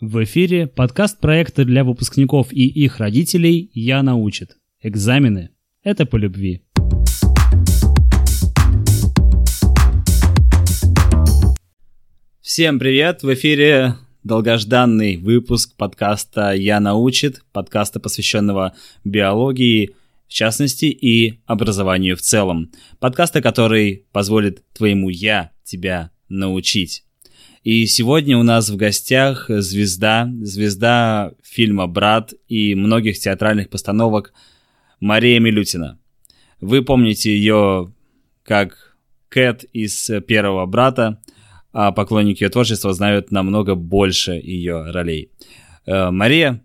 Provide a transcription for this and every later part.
В эфире подкаст проекта для выпускников и их родителей «Я научит». Экзамены – это по любви. Всем привет! В эфире долгожданный выпуск подкаста «Я научит», подкаста, посвященного биологии, в частности, и образованию в целом. Подкаста, который позволит твоему «я» тебя научить. И сегодня у нас в гостях звезда, звезда фильма «Брат» и многих театральных постановок Мария Милютина. Вы помните ее как Кэт из «Первого брата», а поклонники ее творчества знают намного больше ее ролей. Э, Мария,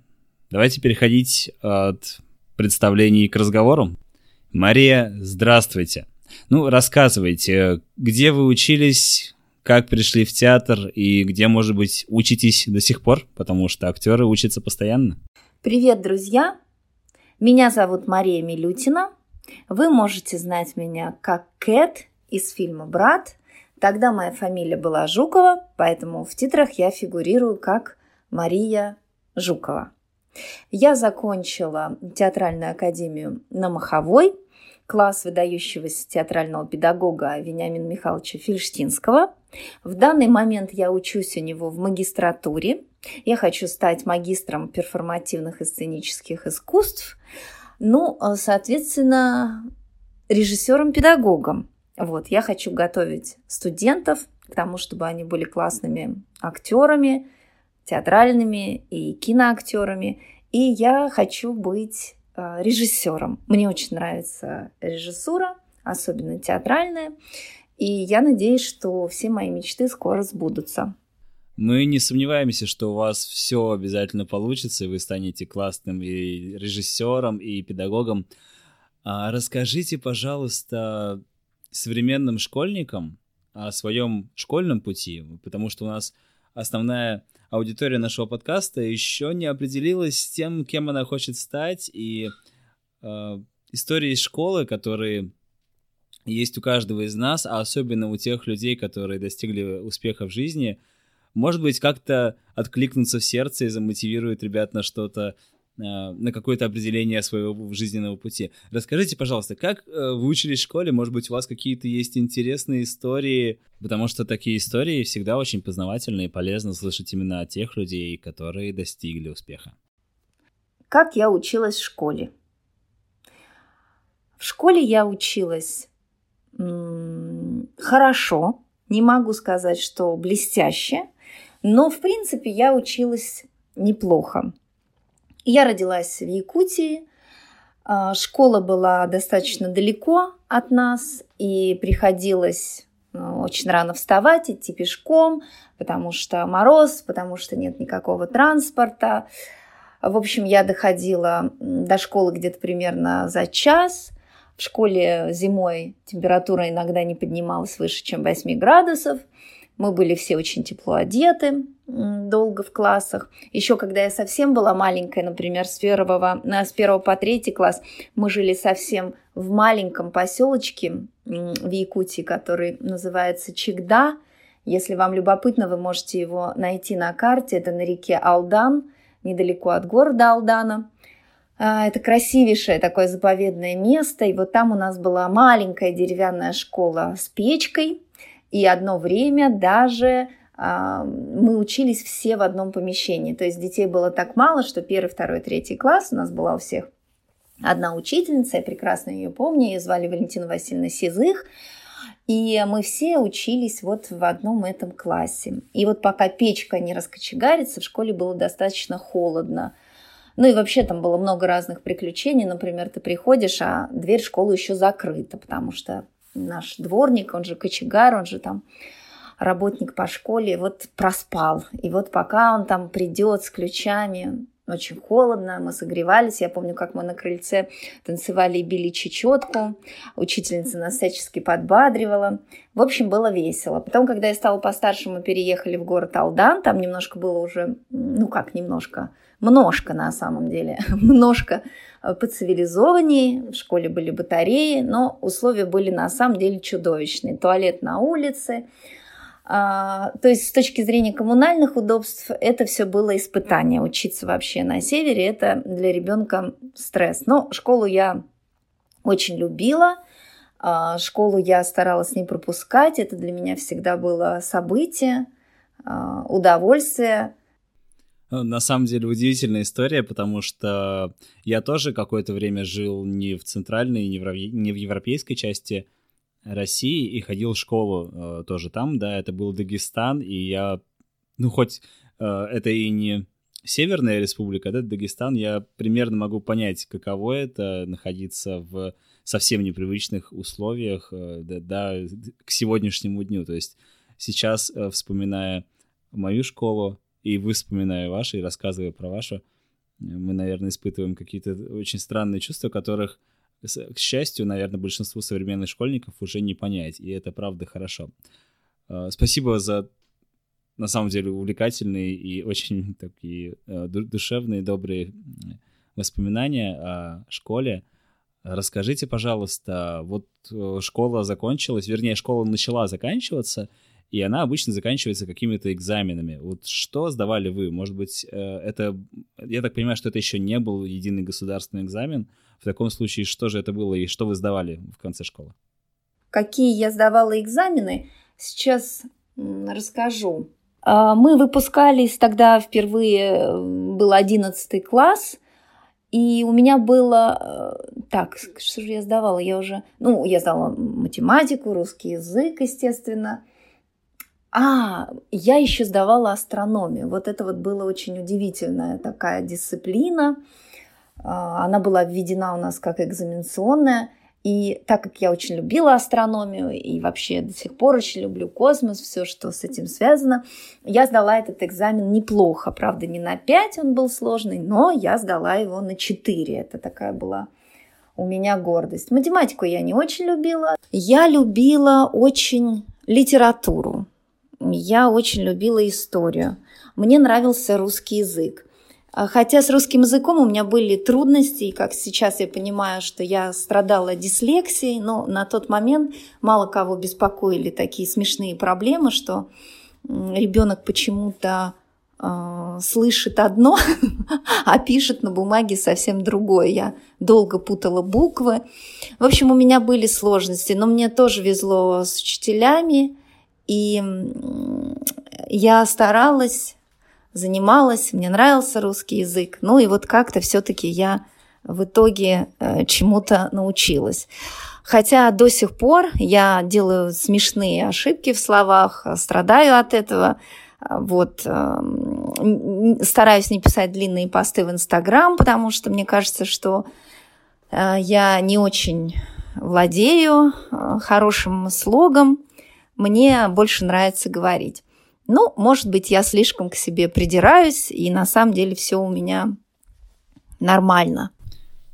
давайте переходить от представлений к разговору. Мария, здравствуйте. Ну, рассказывайте, где вы учились, как пришли в театр и где, может быть, учитесь до сих пор, потому что актеры учатся постоянно. Привет, друзья! Меня зовут Мария Милютина. Вы можете знать меня как Кэт из фильма «Брат». Тогда моя фамилия была Жукова, поэтому в титрах я фигурирую как Мария Жукова. Я закончила театральную академию на Маховой – класс выдающегося театрального педагога Вениамина Михайловича Фельштинского. В данный момент я учусь у него в магистратуре. Я хочу стать магистром перформативных и сценических искусств. Ну, а, соответственно, режиссером-педагогом. Вот, я хочу готовить студентов к тому, чтобы они были классными актерами, театральными и киноактерами. И я хочу быть режиссером. Мне очень нравится режиссура, особенно театральная. И я надеюсь, что все мои мечты скоро сбудутся. Мы не сомневаемся, что у вас все обязательно получится, и вы станете классным и режиссером, и педагогом. А расскажите, пожалуйста, современным школьникам о своем школьном пути, потому что у нас основная аудитория нашего подкаста еще не определилась с тем, кем она хочет стать, и э, истории из школы, которые есть у каждого из нас, а особенно у тех людей, которые достигли успеха в жизни, может быть, как-то откликнуться в сердце и замотивирует ребят на что-то на какое-то определение своего жизненного пути. Расскажите, пожалуйста, как э, вы учились в школе? Может быть, у вас какие-то есть интересные истории? Потому что такие истории всегда очень познавательны и полезно слышать именно от тех людей, которые достигли успеха. Как я училась в школе? В школе я училась хорошо, не могу сказать, что блестяще, но, в принципе, я училась неплохо. Я родилась в Якутии. А, школа была достаточно далеко от нас, и приходилось ну, очень рано вставать, идти пешком, потому что мороз, потому что нет никакого транспорта. В общем, я доходила до школы где-то примерно за час. В школе зимой температура иногда не поднималась выше, чем 8 градусов. Мы были все очень тепло одеты, долго в классах. Еще когда я совсем была маленькая, например, с первого, э, с первого по третий класс, мы жили совсем в маленьком поселочке в Якутии, который называется Чигда. Если вам любопытно, вы можете его найти на карте. Это на реке Алдан, недалеко от города Алдана. А, это красивейшее такое заповедное место. И вот там у нас была маленькая деревянная школа с печкой – и одно время даже а, мы учились все в одном помещении. То есть детей было так мало, что первый, второй, третий класс у нас была у всех одна учительница, я прекрасно ее помню, ее звали Валентина Васильевна Сизых. И мы все учились вот в одном этом классе. И вот пока печка не раскочегарится, в школе было достаточно холодно. Ну и вообще там было много разных приключений. Например, ты приходишь, а дверь школы еще закрыта, потому что наш дворник, он же кочегар, он же там работник по школе, вот проспал. И вот пока он там придет с ключами, очень холодно, мы согревались. Я помню, как мы на крыльце танцевали и били чечетку. Учительница нас всячески подбадривала. В общем, было весело. Потом, когда я стала постарше, мы переехали в город Алдан. Там немножко было уже, ну как немножко, множко на самом деле, множко поцивилизованнее. В школе были батареи, но условия были на самом деле чудовищные. Туалет на улице, А, то есть с точки зрения коммунальных удобств это все было испытание. Учиться вообще на севере это для ребенка стресс. Но школу я очень любила. А, школу я старалась не пропускать. Это для меня всегда было событие, а, удовольствие. На самом деле удивительная история, потому что я тоже какое-то время жил не в центральной, не в, европейской части России и ходил в школу э, тоже там, да, это был Дагестан, и я, ну, хоть э, это и не Северная республика, да, Дагестан, я примерно могу понять, каково это находиться в совсем непривычных условиях, э, да, да, к сегодняшнему дню. То есть сейчас, э, вспоминая мою школу, и вы, вспоминая вашу, и рассказывая про вашу, мы, наверное, испытываем какие-то очень странные чувства, которых, к счастью, наверное, большинству современных школьников уже не понять, и это правда хорошо. Э, спасибо за на самом деле увлекательные и очень такие э, душевные, добрые воспоминания о школе. Расскажите, пожалуйста, вот э, школа закончилась, вернее, школа начала заканчиваться, и она обычно заканчивается какими-то экзаменами. Вот что сдавали вы? Может быть, э, это, я так понимаю, что это еще не был единый государственный экзамен. В таком случае, что же это было и что вы сдавали в конце школы? Какие я сдавала экзамены, сейчас расскажу. А, мы выпускались тогда впервые, э, был 11 класс, и у меня было... Э, так, что же я сдавала? Я уже... Ну, я сдала математику, русский язык, естественно. А, я еще сдавала астрономию. Вот это вот было очень удивительная такая дисциплина. А, она была введена у нас как экзаменационная. И так как я очень любила астрономию и вообще до сих пор очень люблю космос, все, что с этим связано, я сдала этот экзамен неплохо. Правда, не на 5 он был сложный, но я сдала его на 4. Это такая была у меня гордость. Математику я не очень любила. Я любила очень литературу. Я очень любила историю. Мне нравился русский язык. А, хотя с русским языком у меня были трудности, и как сейчас я понимаю, что я страдала дислексией, но на тот момент мало кого беспокоили такие смешные проблемы, что ребенок почему-то э, слышит одно, а пишет на бумаге совсем другое. Я долго путала буквы. В общем, у меня были сложности, но мне тоже везло с учителями, и я старалась занималась, мне нравился русский язык. Ну и вот как-то все-таки я в итоге э, чему-то научилась. Хотя до сих пор я делаю смешные ошибки в словах, страдаю от этого. Вот, эм, стараюсь не писать длинные посты в Инстаграм, потому что мне кажется, что э, я не очень владею э, хорошим слогом. Мне больше нравится говорить. Ну, может быть, я слишком к себе придираюсь, и на самом деле все у меня нормально.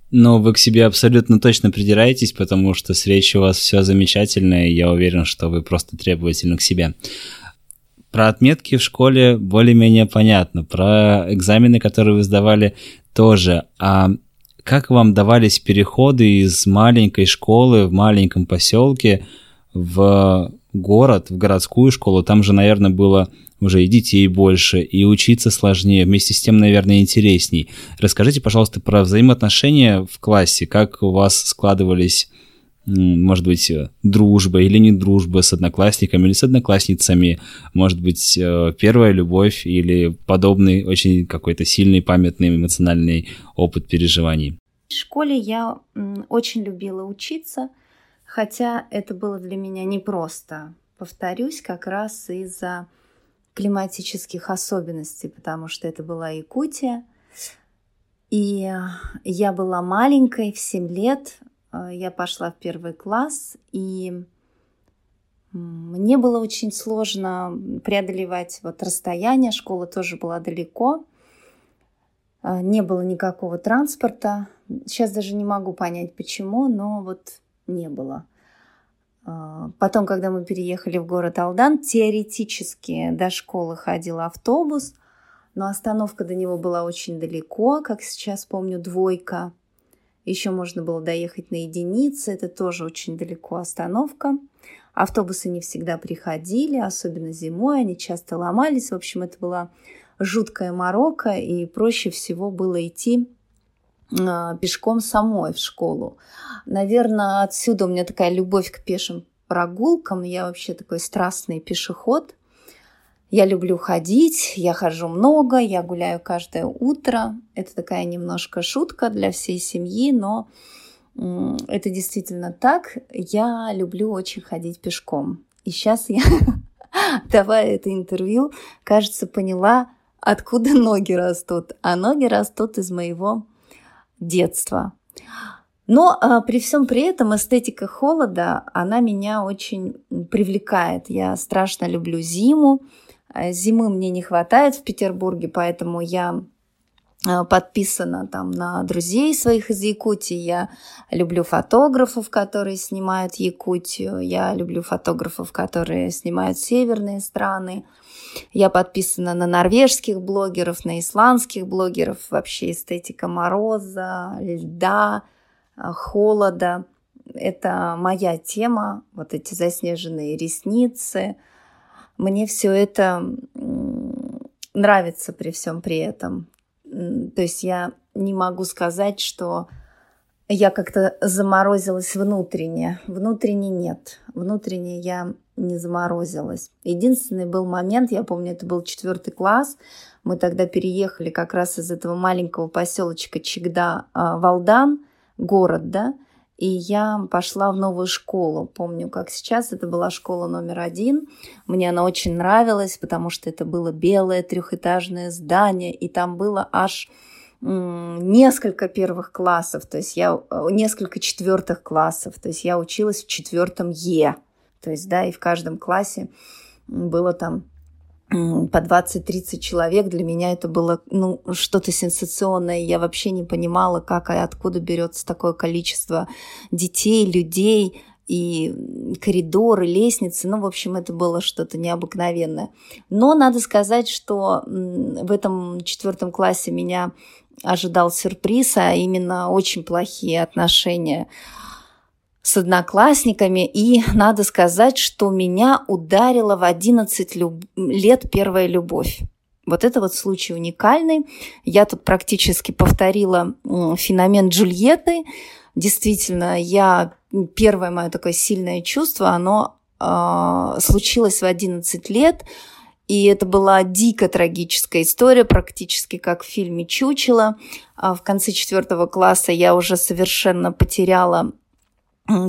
Но вы к себе абсолютно точно придираетесь, потому что с речью у вас все замечательно, и я уверен, что вы просто требовательны к себе. Про отметки в школе более-менее понятно, про экзамены, которые вы сдавали, тоже. А как вам давались переходы из маленькой школы в маленьком поселке в город, в городскую школу, там же, наверное, было уже и детей больше, и учиться сложнее, вместе с тем, наверное, интересней. Расскажите, пожалуйста, про взаимоотношения в классе, как у вас складывались, может быть, дружба или не дружба с одноклассниками или с одноклассницами, может быть, э, первая любовь или подобный очень какой-то сильный, памятный, эмоциональный опыт переживаний. В школе я очень любила учиться – Хотя это было для меня непросто. Повторюсь, как раз из-за климатических особенностей, потому что это была Якутия. И я была маленькой, в 7 лет. Я пошла в первый класс, и мне было очень сложно преодолевать вот расстояние. Школа тоже была далеко. Не было никакого транспорта. Сейчас даже не могу понять, почему, но вот не было. А, потом, когда мы переехали в город Алдан, теоретически до школы ходил автобус, но остановка до него была очень далеко, как сейчас помню, двойка. Еще можно было доехать на единице, это тоже очень далеко остановка. Автобусы не всегда приходили, особенно зимой, они часто ломались. В общем, это была жуткая морока, и проще всего было идти пешком самой в школу. Наверное, отсюда у меня такая любовь к пешим прогулкам. Я вообще такой страстный пешеход. Я люблю ходить, я хожу много, я гуляю каждое утро. Это такая немножко шутка для всей семьи, но это действительно так. Я люблю очень ходить пешком. И сейчас я, давая это интервью, кажется, поняла, откуда ноги растут. А ноги растут из моего детства. Но а, при всем при этом эстетика холода, она меня очень привлекает. Я страшно люблю зиму. А, зимы мне не хватает в Петербурге, поэтому я Э, подписана там на друзей своих из Якутии. Я люблю фотографов, которые снимают Якутию. Я люблю фотографов, которые снимают северные страны. Я подписана на норвежских блогеров, на исландских блогеров. Вообще эстетика мороза, льда, э, холода. Это моя тема. Вот эти заснеженные ресницы. Мне все это нравится при всем при этом. То есть я не могу сказать, что я как-то заморозилась внутренне. Внутренне нет. Внутренне я не заморозилась. Единственный был момент, я помню, это был четвертый класс. Мы тогда переехали как раз из этого маленького поселочка Чигда а, Валдан, город, да, и я пошла в новую школу. Помню, как сейчас, это была школа номер один. Мне она очень нравилась, потому что это было белое трехэтажное здание, и там было аж несколько первых классов, то есть я э, несколько четвертых классов, то есть я училась в четвертом Е, то есть да, и в каждом классе было там по 20-30 человек. Для меня это было ну, что-то сенсационное. Я вообще не понимала, как и откуда берется такое количество детей, людей и коридоры, лестницы. Ну, в общем, это было что-то необыкновенное. Но надо сказать, что в этом четвертом классе меня ожидал сюрприз, а именно очень плохие отношения с одноклассниками, и надо сказать, что меня ударила в 11 люб... лет первая любовь. Вот это вот случай уникальный. Я тут практически повторила феномен Джульетты. Действительно, я первое мое такое сильное чувство, оно э, случилось в 11 лет. И это была дико трагическая история, практически как в фильме «Чучело». А в конце четвертого класса я уже совершенно потеряла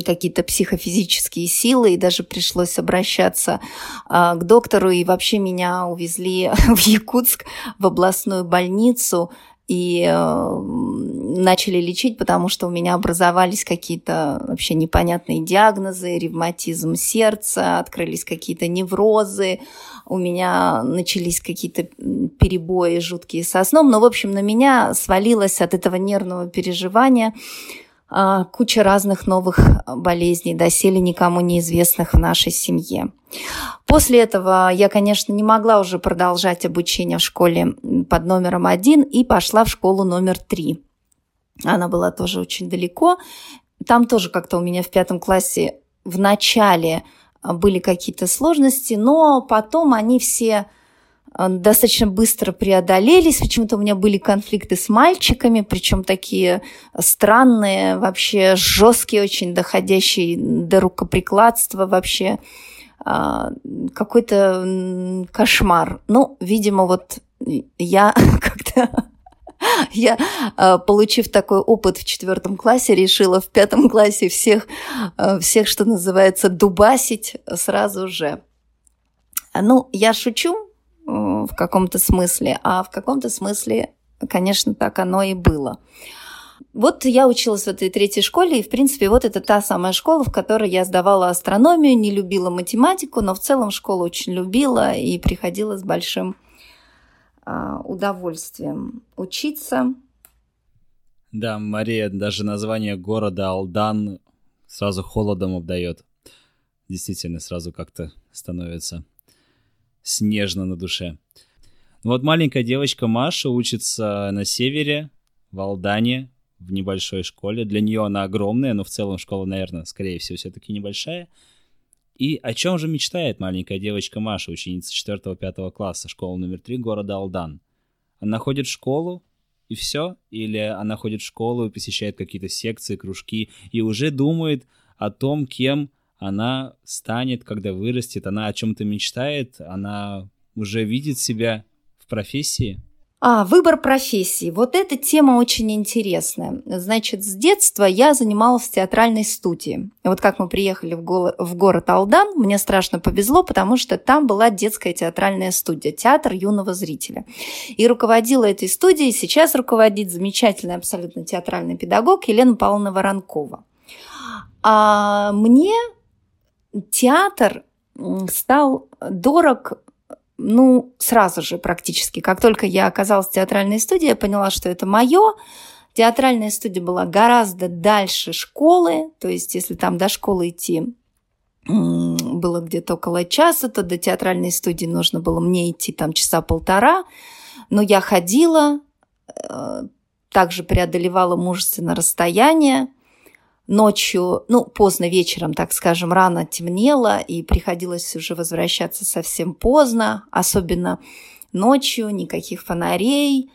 какие-то психофизические силы, и даже пришлось обращаться а, к доктору, и вообще меня увезли в Якутск, в областную больницу, и э, начали лечить, потому что у меня образовались какие-то вообще непонятные диагнозы, ревматизм сердца, открылись какие-то неврозы, у меня начались какие-то перебои жуткие со сном, но, в общем, на меня свалилось от этого нервного переживания куча разных новых болезней, доселе никому неизвестных в нашей семье. После этого я, конечно, не могла уже продолжать обучение в школе под номером один и пошла в школу номер три. Она была тоже очень далеко. Там тоже как-то у меня в пятом классе в начале были какие-то сложности, но потом они все Э, достаточно быстро преодолелись. Почему-то у меня были конфликты с мальчиками, причем такие странные, вообще жесткие, очень доходящие до рукоприкладства вообще. А, какой-то кошмар. Ну, видимо, вот я как-то я, э, получив такой опыт в четвертом классе, решила в пятом классе всех, э, всех, что называется, дубасить сразу же. Ну, я шучу, в каком-то смысле, а в каком-то смысле, конечно, так оно и было. Вот я училась в этой третьей школе, и, в принципе, вот это та самая школа, в которой я сдавала астрономию, не любила математику, но в целом школу очень любила и приходила с большим а, удовольствием учиться. Да, Мария, даже название города Алдан сразу холодом обдает. Действительно, сразу как-то становится снежно на душе. Ну вот маленькая девочка Маша учится на севере, в Алдане, в небольшой школе. Для нее она огромная, но в целом школа, наверное, скорее всего, все-таки небольшая. И о чем же мечтает маленькая девочка Маша, ученица 4-5 класса школы номер 3 города Алдан? Она ходит в школу, и все? Или она ходит в школу и посещает какие-то секции, кружки, и уже думает о том, кем она станет, когда вырастет, она о чем-то мечтает, она уже видит себя в профессии? А, выбор профессии. Вот эта тема очень интересная. Значит, с детства я занималась в театральной студии. Вот как мы приехали в, го- в город Алдан, мне страшно повезло, потому что там была детская театральная студия, театр юного зрителя. И руководила этой студией, сейчас руководит замечательный абсолютно театральный педагог Елена Павловна Воронкова. А мне театр стал дорог ну, сразу же практически. Как только я оказалась в театральной студии, я поняла, что это мое. Театральная студия была гораздо дальше школы, то есть если там до школы идти было где-то около часа, то до театральной студии нужно было мне идти там часа полтора. Но я ходила, э, также преодолевала мужественно расстояние, ночью, ну, поздно вечером, так скажем, рано темнело, и приходилось уже возвращаться совсем поздно, особенно ночью, никаких фонарей,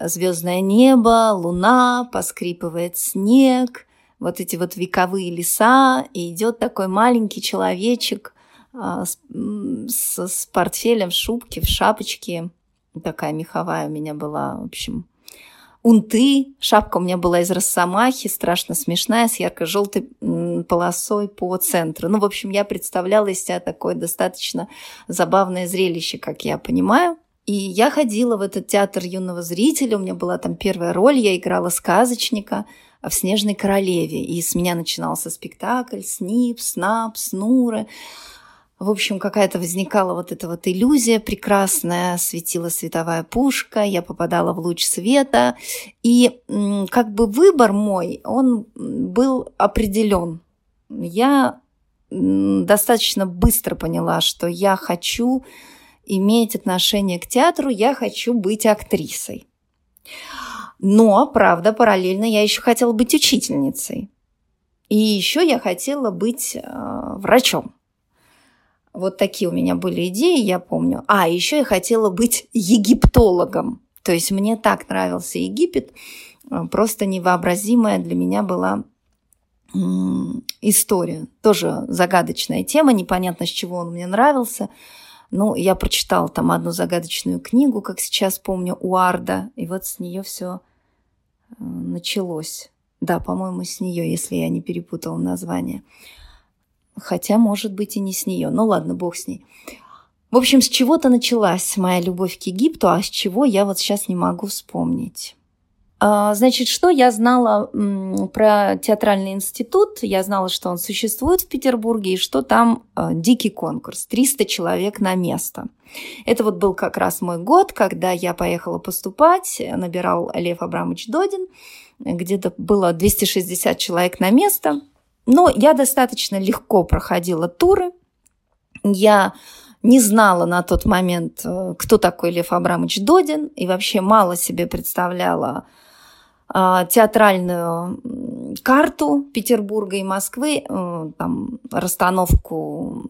звездное небо, луна, поскрипывает снег, вот эти вот вековые леса, и идет такой маленький человечек а, с, с, портфелем в шубке, в шапочке, такая меховая у меня была, в общем, унты. Шапка у меня была из росомахи, страшно смешная, с ярко-желтой полосой по центру. Ну, в общем, я представляла из себя такое достаточно забавное зрелище, как я понимаю. И я ходила в этот театр юного зрителя, у меня была там первая роль, я играла сказочника в «Снежной королеве», и с меня начинался спектакль «Снип», «Снап», «Снуры». В общем, какая-то возникала вот эта вот иллюзия прекрасная, светила световая пушка, я попадала в луч света, и как бы выбор мой, он был определен. Я достаточно быстро поняла, что я хочу иметь отношение к театру, я хочу быть актрисой. Но, правда, параллельно я еще хотела быть учительницей. И еще я хотела быть э, врачом. Вот такие у меня были идеи, я помню. А, еще я хотела быть египтологом. То есть мне так нравился Египет, э, просто невообразимая для меня была история. Тоже загадочная тема, непонятно, с чего он мне нравился. Ну, я прочитала там одну загадочную книгу, как сейчас помню, у Арда, и вот с нее все э, началось. Да, по-моему, с нее, если я не перепутала название. Хотя, может быть, и не с нее. Ну ладно, бог с ней. В общем, с чего-то началась моя любовь к Египту, а с чего я вот сейчас не могу вспомнить. А, значит, что я знала про театральный институт? Я знала, что он существует в Петербурге и что там а, дикий конкурс, 300 человек на место. Это вот был как раз мой год, когда я поехала поступать, набирал Лев Абрамович Додин, где-то было 260 человек на место – но я достаточно легко проходила туры. Я не знала на тот момент, э, кто такой Лев Абрамович Додин, и вообще мало себе представляла а, театральную карту Петербурга и Москвы, э, там, расстановку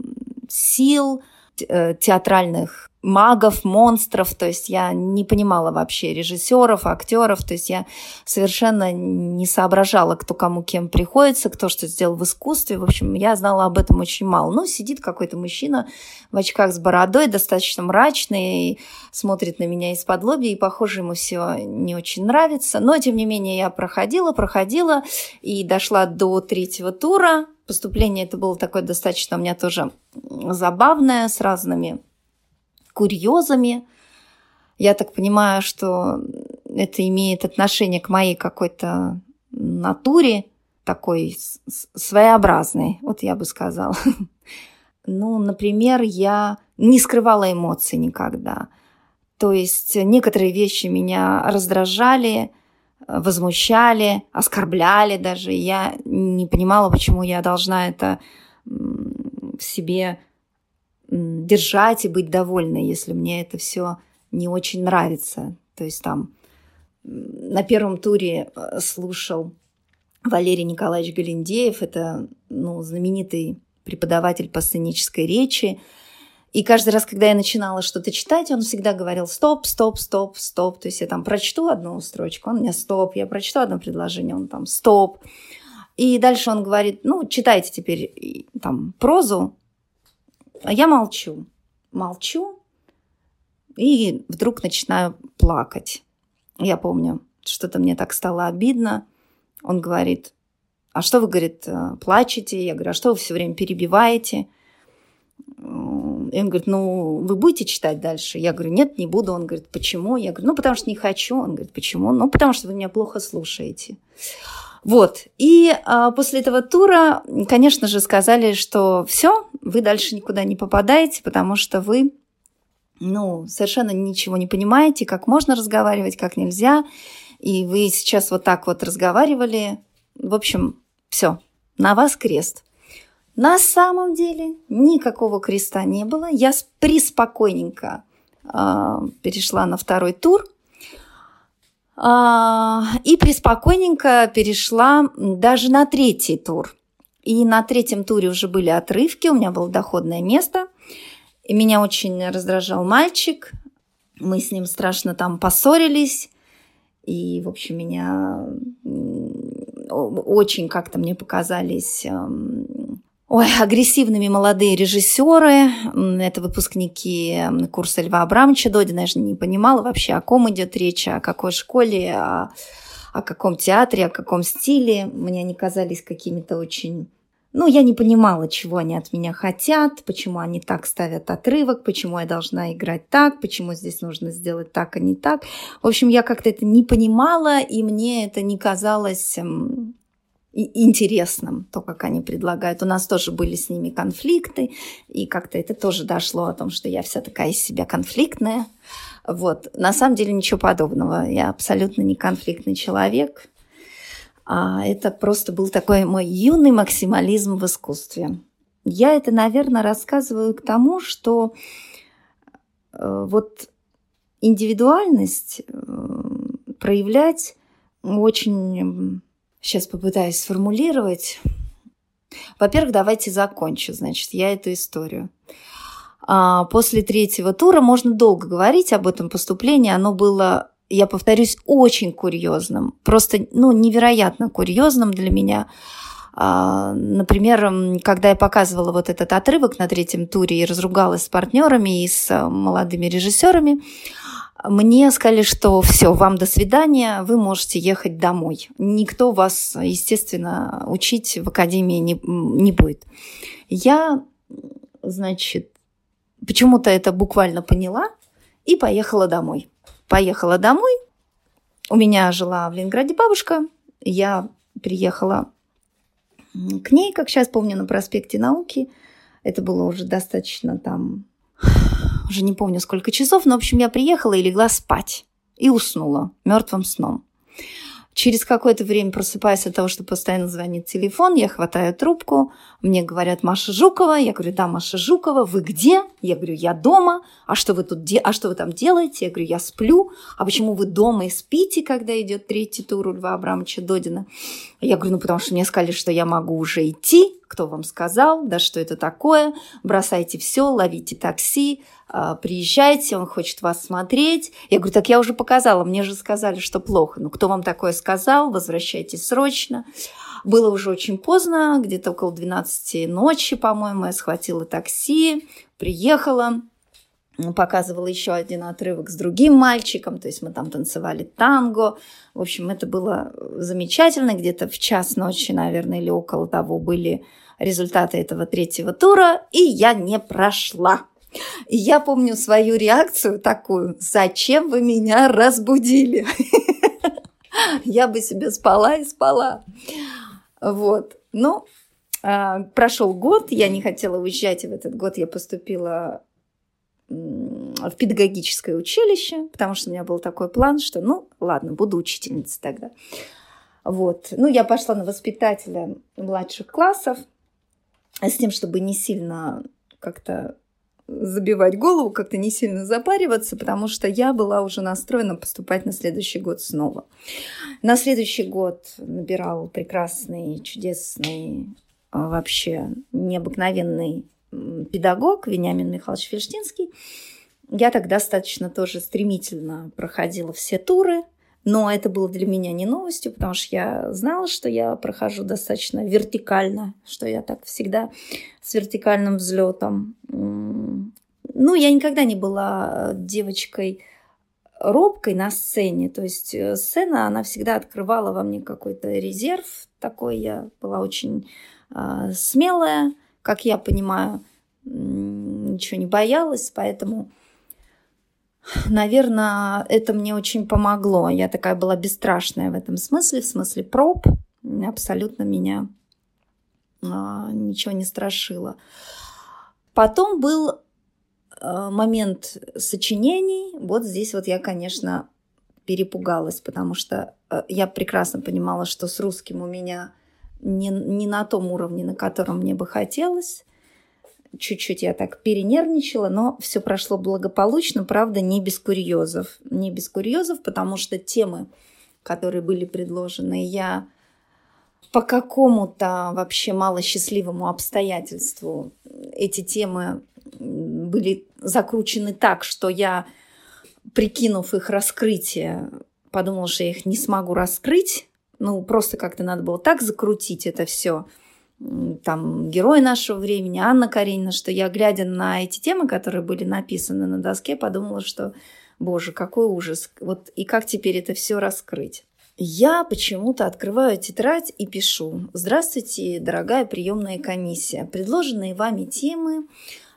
сил, э, театральных магов, монстров, то есть я не понимала вообще режиссеров, актеров, то есть я совершенно не соображала, кто кому кем приходится, кто что сделал в искусстве, в общем, я знала об этом очень мало. Ну, сидит какой-то мужчина в очках с бородой, достаточно мрачный, смотрит на меня из-под лоби, и, похоже, ему все не очень нравится, но, тем не менее, я проходила, проходила и дошла до третьего тура, поступление это было такое достаточно у меня тоже забавное, с разными курьезами. Я так понимаю, что это имеет отношение к моей какой-то натуре, такой своеобразной, вот я бы сказала. Ну, например, я не скрывала эмоций никогда. То есть некоторые вещи меня раздражали, возмущали, оскорбляли даже. Я не понимала, почему я должна это в себе держать и быть довольной, если мне это все не очень нравится. То есть там на первом туре э, слушал Валерий Николаевич Галиндеев, это ну, знаменитый преподаватель по сценической речи. И каждый раз, когда я начинала что-то читать, он всегда говорил «стоп, стоп, стоп, стоп». То есть я там прочту одну строчку, он мне «стоп», я прочту одно предложение, он там «стоп». И дальше он говорит, ну, читайте теперь там прозу, а я молчу. Молчу и вдруг начинаю плакать. Я помню, что-то мне так стало обидно. Он говорит, а что вы, говорит, э, плачете? Я говорю, а что вы все время перебиваете? И он говорит, ну, вы будете читать дальше? Я говорю, нет, не буду. Он говорит, почему? Я говорю, ну, потому что не хочу. Он говорит, почему? Ну, потому что вы меня плохо слушаете. Вот. И а, после этого тура, конечно же, сказали, что все, вы дальше никуда не попадаете, потому что вы ну, совершенно ничего не понимаете, как можно разговаривать, как нельзя. И вы сейчас вот так вот разговаривали. В общем, все, на вас крест. На самом деле никакого креста не было. Я приспокойненько э, перешла на второй тур. Э, и приспокойненько перешла даже на третий тур. И на третьем туре уже были отрывки, у меня было доходное место – и меня очень раздражал мальчик. Мы с ним страшно там поссорились. И, в общем, меня очень как-то мне показались эм, Ой, агрессивными молодые режиссеры, это выпускники курса Льва Абрамовича Додина, я же не понимала вообще, о ком идет речь, о какой школе, о, о каком театре, о каком стиле. Мне они казались какими-то очень ну, я не понимала, чего они от меня хотят, почему они так ставят отрывок, почему я должна играть так, почему здесь нужно сделать так, а не так. В общем, я как-то это не понимала, и мне это не казалось эм, интересным, то, как они предлагают. У нас тоже были с ними конфликты, и как-то это тоже дошло о том, что я вся такая из себя конфликтная. Вот. На самом деле ничего подобного. Я абсолютно не конфликтный человек. А это просто был такой мой юный максимализм в искусстве. Я это, наверное, рассказываю к тому, что э, вот индивидуальность э, проявлять очень... Сейчас попытаюсь сформулировать. Во-первых, давайте закончу, значит, я эту историю. А после третьего тура можно долго говорить об этом поступлении. Оно было я повторюсь, очень курьезным, просто, ну, невероятно курьезным для меня. А, например, когда я показывала вот этот отрывок на третьем туре и разругалась с партнерами и с э, молодыми режиссерами, мне сказали, что все, вам до свидания, вы можете ехать домой. Никто вас, естественно, учить в академии не, не будет. Я, значит, почему-то это буквально поняла и поехала домой поехала домой. У меня жила в Ленинграде бабушка. Я приехала к ней, как сейчас помню, на проспекте науки. Это было уже достаточно там, уже не помню сколько часов, но, в общем, я приехала и легла спать. И уснула мертвым сном. Через какое-то время просыпаюсь от того, что постоянно звонит телефон, я хватаю трубку, мне говорят Маша Жукова, я говорю, да, Маша Жукова, вы где? Я говорю, я дома, а что вы тут, де... а что вы там делаете? Я говорю, я сплю, а почему вы дома и спите, когда идет третий тур у Льва Абрамовича Додина? Я говорю, ну потому что мне сказали, что я могу уже идти, кто вам сказал, да что это такое, бросайте все, ловите такси, а, приезжайте, он хочет вас смотреть. Я говорю, так я уже показала, мне же сказали, что плохо. Ну, кто вам такое сказал? Возвращайтесь срочно. Было уже очень поздно, где-то около 12 ночи, по-моему, я схватила такси, приехала, показывала еще один отрывок с другим мальчиком, то есть мы там танцевали танго. В общем, это было замечательно. Где-то в час ночи, наверное, или около того были результаты этого третьего тура, и я не прошла. И я помню свою реакцию такую, зачем вы меня разбудили? Я бы себе спала и спала. Вот. Ну, а, прошел год, я не хотела уезжать, и в этот год я поступила в педагогическое училище, потому что у меня был такой план, что, ну, ладно, буду учительницей тогда. Вот. Ну, я пошла на воспитателя младших классов с тем, чтобы не сильно как-то забивать голову, как-то не сильно запариваться, потому что я была уже настроена поступать на следующий год снова. На следующий год набирал прекрасный, чудесный э, вообще необыкновенный педагог Вениамин Михайлович Фельштинский. Я так достаточно тоже стремительно проходила все туры, но это было для меня не новостью, потому что я знала, что я прохожу достаточно вертикально, что я так всегда с вертикальным взлетом. Ну, я никогда не была девочкой робкой на сцене. То есть э, сцена, она всегда открывала во мне какой-то резерв такой. Я была очень э, смелая, как я понимаю, ничего не боялась, поэтому Наверное, это мне очень помогло. Я такая была бесстрашная в этом смысле, в смысле проб. Абсолютно меня а, ничего не страшило. Потом был а, момент сочинений. Вот здесь вот я, конечно, перепугалась, потому что а, я прекрасно понимала, что с русским у меня не, не на том уровне, на котором мне бы хотелось чуть-чуть я так перенервничала, но все прошло благополучно, правда, не без курьезов. Не без курьезов, потому что темы, которые были предложены, я по какому-то вообще малосчастливому обстоятельству эти темы были закручены так, что я, прикинув их раскрытие, подумала, что я их не смогу раскрыть. Ну, просто как-то надо было так закрутить это все – там герой нашего времени, Анна Каренина, что я, глядя на эти темы, которые были написаны на доске, подумала, что, боже, какой ужас. Вот и как теперь это все раскрыть? Я почему-то открываю тетрадь и пишу. Здравствуйте, дорогая приемная комиссия. Предложенные вами темы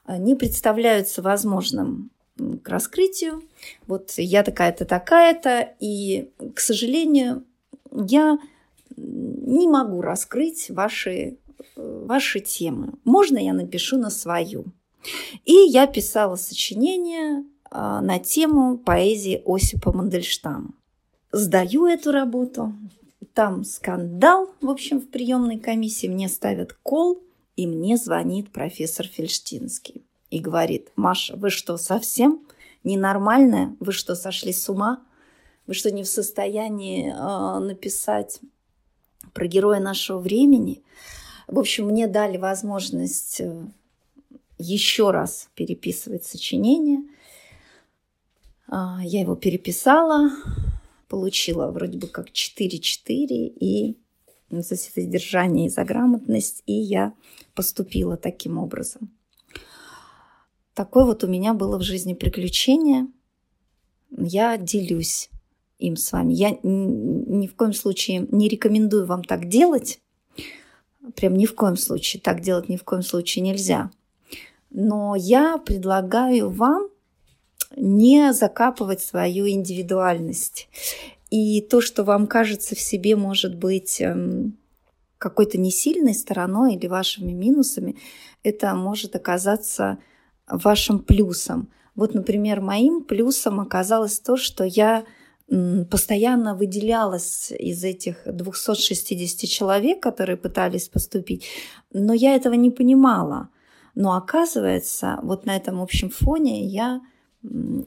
э, не представляются возможным к раскрытию. Вот я такая-то, такая-то. И, к сожалению, я не могу раскрыть ваши ваши темы. Можно я напишу на свою? И я писала сочинение а, на тему поэзии Осипа Мандельштама. Сдаю эту работу, там скандал, в общем, в приемной комиссии, мне ставят кол, и мне звонит профессор Фельштинский и говорит, Маша, вы что, совсем ненормальная? Вы что, сошли с ума? Вы что, не в состоянии э, написать про героя нашего времени? В общем, мне дали возможность э, еще раз переписывать сочинение. А, я его переписала, получила вроде бы как 4-4 и за содержание и за грамотность, и я поступила таким образом. Такое вот у меня было в жизни приключение. Я делюсь им с вами. Я ни в коем случае не рекомендую вам так делать, Прям ни в коем случае. Так делать ни в коем случае нельзя. Но я предлагаю вам не закапывать свою индивидуальность. И то, что вам кажется в себе, может быть эм, какой-то несильной стороной или вашими минусами, это может оказаться вашим плюсом. Вот, например, моим плюсом оказалось то, что я постоянно выделялась из этих 260 человек, которые пытались поступить, но я этого не понимала. Но оказывается, вот на этом общем фоне я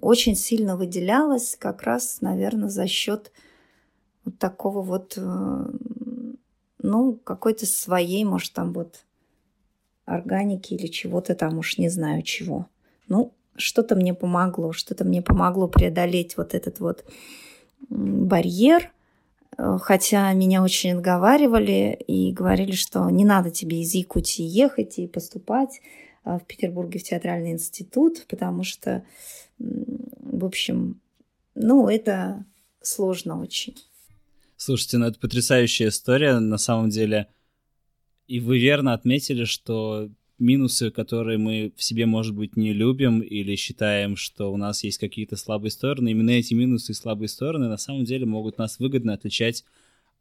очень сильно выделялась как раз, наверное, за счет вот такого вот, э, ну, какой-то своей, может, там вот органики или чего-то там, уж не знаю чего. Ну, что-то мне помогло, что-то мне помогло преодолеть вот этот вот барьер, э, хотя меня очень отговаривали и говорили, что не надо тебе из Якутии ехать и поступать э, в Петербурге в театральный институт, потому что, в общем, ну, это сложно очень. Слушайте, ну это потрясающая история, на самом деле. И вы верно отметили, что минусы, которые мы в себе, может быть, не любим или считаем, что у нас есть какие-то слабые стороны, именно эти минусы и слабые стороны на самом деле могут нас выгодно отличать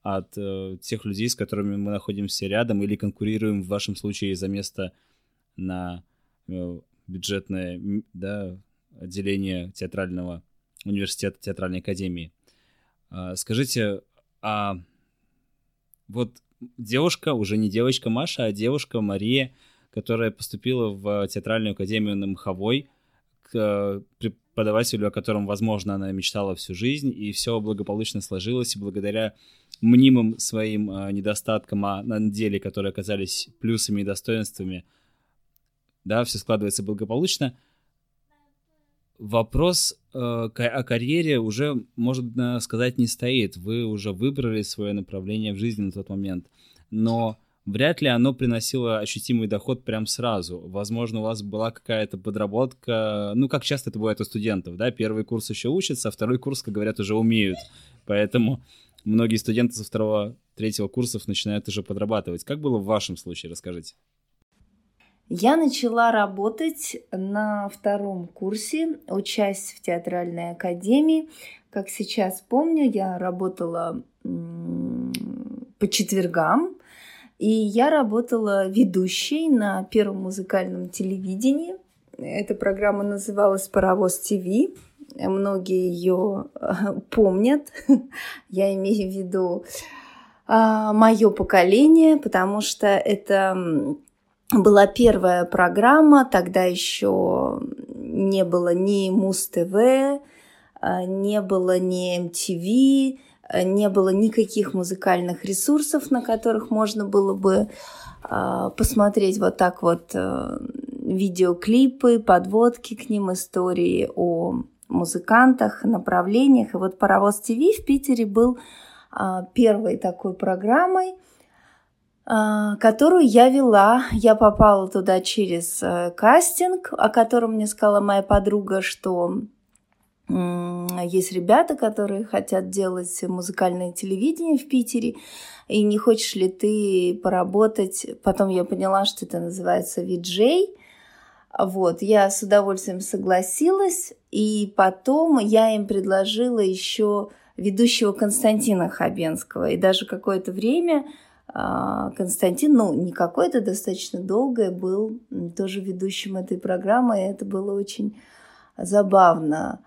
от э, тех людей, с которыми мы находимся рядом или конкурируем в вашем случае за место на э, бюджетное да, отделение театрального университета, театральной академии. Э, скажите, а вот девушка, уже не девочка Маша, а девушка Мария, которая поступила в театральную академию на Маховой, к э, преподавателю, о котором, возможно, она мечтала всю жизнь, и все благополучно сложилось, и благодаря мнимым своим э, недостаткам, а на деле, которые оказались плюсами и достоинствами, да, все складывается благополучно. Вопрос э, о карьере уже, можно сказать, не стоит. Вы уже выбрали свое направление в жизни на тот момент. Но вряд ли оно приносило ощутимый доход прям сразу. Возможно, у вас была какая-то подработка, ну, как часто это бывает у студентов, да, первый курс еще учатся, а второй курс, как говорят, уже умеют. Поэтому многие студенты со второго, третьего курсов начинают уже подрабатывать. Как было в вашем случае, расскажите. Я начала работать на втором курсе, учась в театральной академии. Как сейчас помню, я работала по четвергам, и я работала ведущей на Первом музыкальном телевидении. Эта программа называлась «Паровоз ТВ». Многие ее помнят. Я имею в виду а, мое поколение, потому что это была первая программа, тогда еще не было ни Муз-ТВ, а, не было ни MTV, Э, не было никаких музыкальных ресурсов, на которых можно было бы а, посмотреть вот так вот э, видеоклипы, подводки к ним, истории о музыкантах, направлениях. И вот «Паровоз ТВ» в Питере был а, первой такой программой, а, которую я вела. Я попала туда через э, кастинг, о котором мне сказала моя подруга, что есть ребята, которые хотят делать музыкальное телевидение в Питере, и не хочешь ли ты поработать? Потом я поняла, что это называется виджей. Вот, я с удовольствием согласилась, и потом я им предложила еще ведущего Константина Хабенского. И даже какое-то время а, Константин, ну, не какое-то, достаточно долгое, был тоже ведущим этой программы, и это было очень забавно.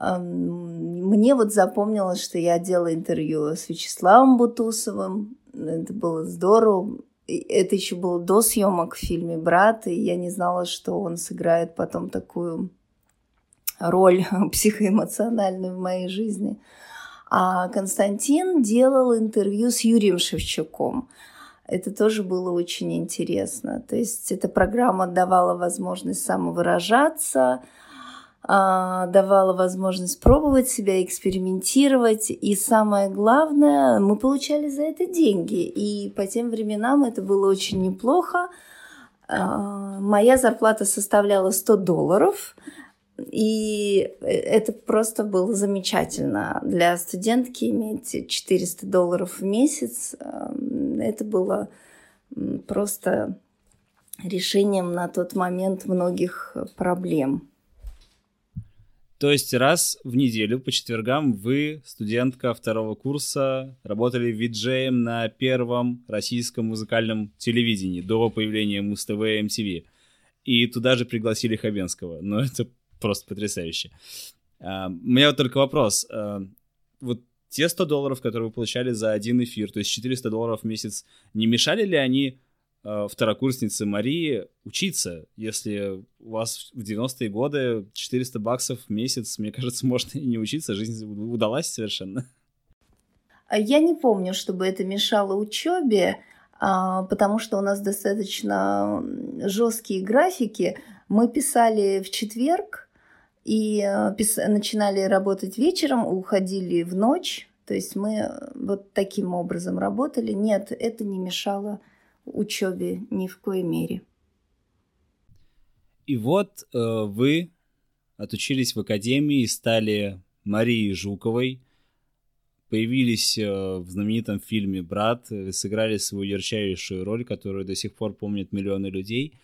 Мне вот запомнилось, что я делала интервью с Вячеславом Бутусовым. Это было здорово. Это еще было до съемок в фильме «Брат», и я не знала, что он сыграет потом такую роль психоэмоциональную в моей жизни. А Константин делал интервью с Юрием Шевчуком. Это тоже было очень интересно. То есть эта программа давала возможность самовыражаться, давала возможность пробовать себя, экспериментировать. И самое главное, мы получали за это деньги. И по тем временам это было очень неплохо. А, моя зарплата составляла 100 долларов. И это просто было замечательно. Для студентки иметь 400 долларов в месяц, это было просто решением на тот момент многих проблем. То есть раз в неделю по четвергам вы, студентка второго курса, работали виджеем на первом российском музыкальном телевидении до появления Муз-ТВ и MTV. И туда же пригласили Хабенского. Ну, это просто потрясающе. А, у меня вот только вопрос. А, вот те 100 долларов, которые вы получали за один эфир, то есть 400 долларов в месяц, не мешали ли они второкурсницы Марии учиться, если у вас в 90-е годы 400 баксов в месяц, мне кажется, можно и не учиться, жизнь удалась совершенно. А я не помню, чтобы это мешало учебе, а, потому что у нас достаточно жесткие графики. Мы писали в четверг и э, начинали работать вечером, уходили в ночь. То есть мы вот таким образом работали. Нет, это не мешало учебе ни в коей мере. И вот э, вы отучились в академии стали Марией Жуковой, появились э, в знаменитом фильме «Брат», сыграли свою ярчайшую роль, которую до сих пор помнят миллионы людей.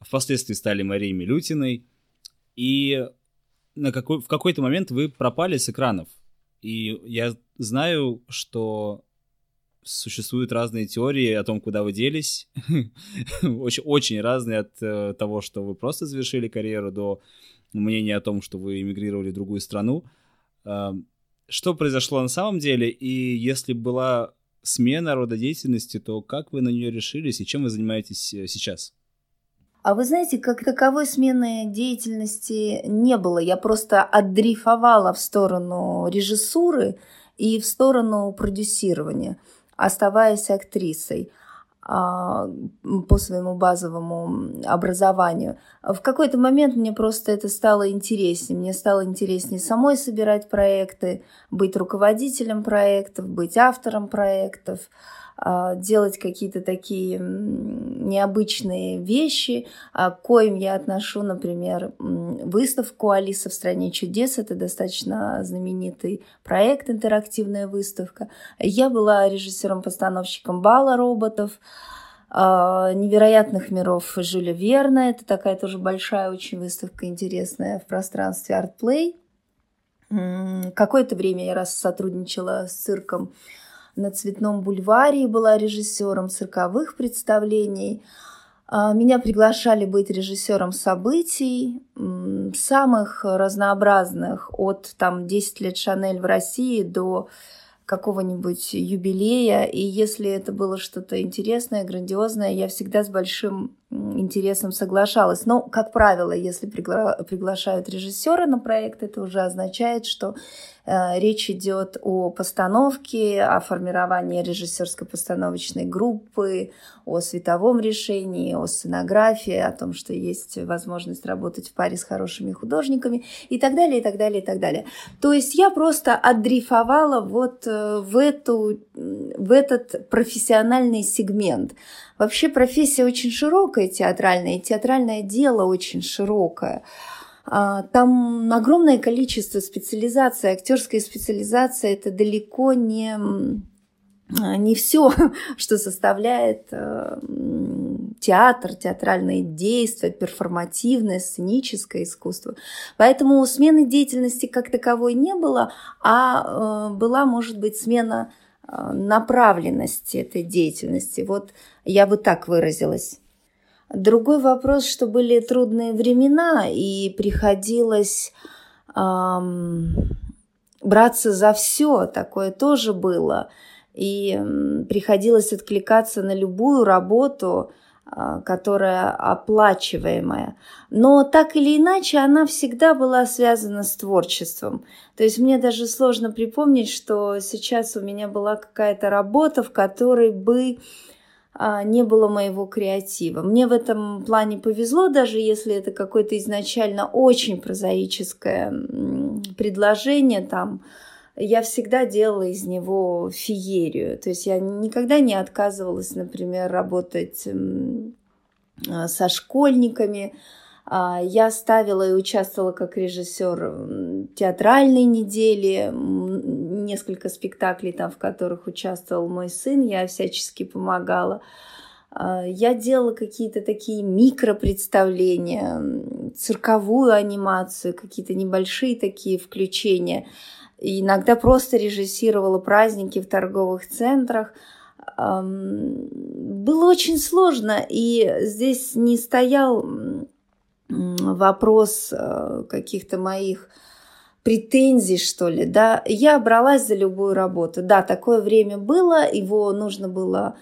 Впоследствии стали Марией Милютиной. И на какой, в какой-то момент вы пропали с экранов. И я знаю, что существуют разные теории о том, куда вы делись. очень, очень разные от э, того, что вы просто завершили карьеру, до мнения о том, что вы эмигрировали в другую страну. Э, что произошло на самом деле? И если была смена рода деятельности, то как вы на нее решились и чем вы занимаетесь э, сейчас? А вы знаете, как таковой смены деятельности не было. Я просто отдрифовала в сторону режиссуры, и в сторону продюсирования, оставаясь актрисой – а, по своему базовому образованию. В какой-то момент мне просто это стало интереснее. Мне стало интереснее самой собирать проекты, быть руководителем проектов, быть автором проектов. А, делать какие-то такие необычные вещи, а, к коим я отношу, например, выставку «Алиса в стране чудес». Это достаточно знаменитый проект, интерактивная выставка. Я была режиссером-постановщиком бала роботов, а, невероятных миров Жюля Верна. Это такая тоже большая очень выставка интересная в пространстве ArtPlay. Какое-то время я раз сотрудничала с цирком на Цветном бульваре, была режиссером цирковых представлений. А, меня приглашали быть режиссером событий, самых разнообразных, от там 10 лет Шанель в России до какого-нибудь юбилея, и если это было что-то интересное, грандиозное, я всегда с большим интересом соглашалась. Но, как правило, если пригла- приглашают режиссера на проект, это уже означает, что речь идет о постановке, о формировании режиссерской постановочной группы, о световом решении, о сценографии, о том, что есть возможность работать в паре с хорошими художниками и так далее, и так далее, и так далее. То есть я просто отдрифовала вот э, в, эту, в этот профессиональный сегмент. Вообще профессия очень широкая театральная, и театральное дело очень широкое. А, там огромное количество специализаций. Актерская специализация это далеко не, не все, что составляет э, театр, театральные действия, перформативное, сценическое искусство. Поэтому смены деятельности как таковой не было, а э, была, может быть, смена направленности этой деятельности. Вот я бы так выразилась. Другой вопрос, что были трудные времена, и приходилось эм, браться за все, такое тоже было. И приходилось откликаться на любую работу, э, которая оплачиваемая. Но так или иначе, она всегда была связана с творчеством. То есть мне даже сложно припомнить, что сейчас у меня была какая-то работа, в которой бы а, не было моего креатива. Мне в этом плане повезло, даже если это какое-то изначально очень прозаическое предложение, там, я всегда делала из него феерию. То есть я никогда не отказывалась, например, работать а, со школьниками, а, я ставила и участвовала как режиссер театральной недели, несколько спектаклей там, в которых участвовал мой сын, я всячески помогала. А, я делала какие-то такие микропредставления, цирковую анимацию, какие-то небольшие такие включения. И иногда просто режиссировала праздники в торговых центрах. Было очень сложно, и здесь не стоял вопрос э, каких-то моих претензий, что ли, да, я бралась за любую работу. Да, такое время было, его нужно было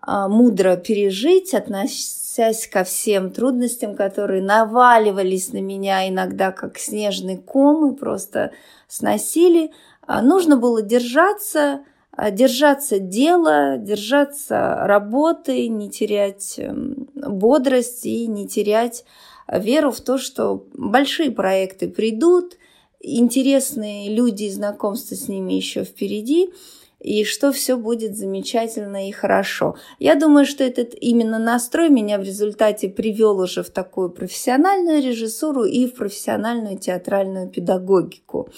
а, мудро пережить, относясь ко всем трудностям, которые наваливались на меня иногда как снежный ком и просто сносили. А, нужно было держаться, а, держаться дела, держаться работы, не терять эм, бодрость и не терять веру в то, что большие проекты придут, интересные люди и знакомства с ними еще впереди, и что все будет замечательно и хорошо. Я думаю, что этот именно настрой меня в результате привел уже в такую профессиональную режиссуру и в профессиональную театральную педагогику.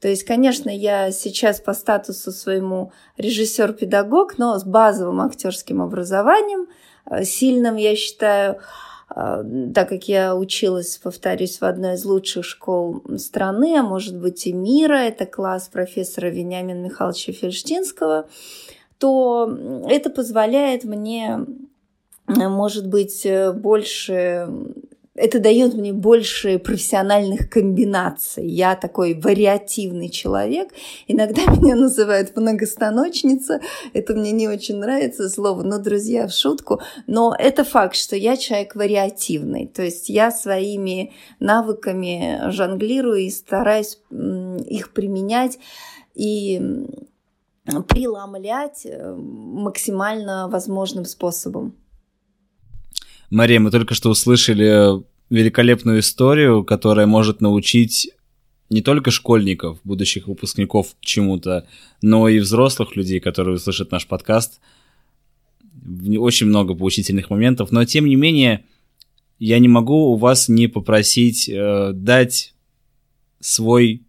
То есть, конечно, я сейчас по статусу своему режиссер-педагог, но с базовым актерским образованием, э, сильным, я считаю, так как я училась, повторюсь, в одной из лучших школ страны, а может быть и мира, это класс профессора Вениамина Михайловича Фельштинского, то это позволяет мне, может быть, больше это дает мне больше профессиональных комбинаций. Я такой вариативный человек. Иногда меня называют многостаночница. Это мне не очень нравится слово, но, друзья, в шутку. Но это факт, что я человек вариативный. То есть я своими навыками жонглирую и стараюсь их применять и преломлять э, максимально возможным способом. Мария, мы только что услышали великолепную историю, которая может научить не только школьников, будущих выпускников чему-то, но и взрослых людей, которые услышат наш подкаст. Очень много поучительных моментов, но тем не менее я не могу у вас не попросить э, дать свой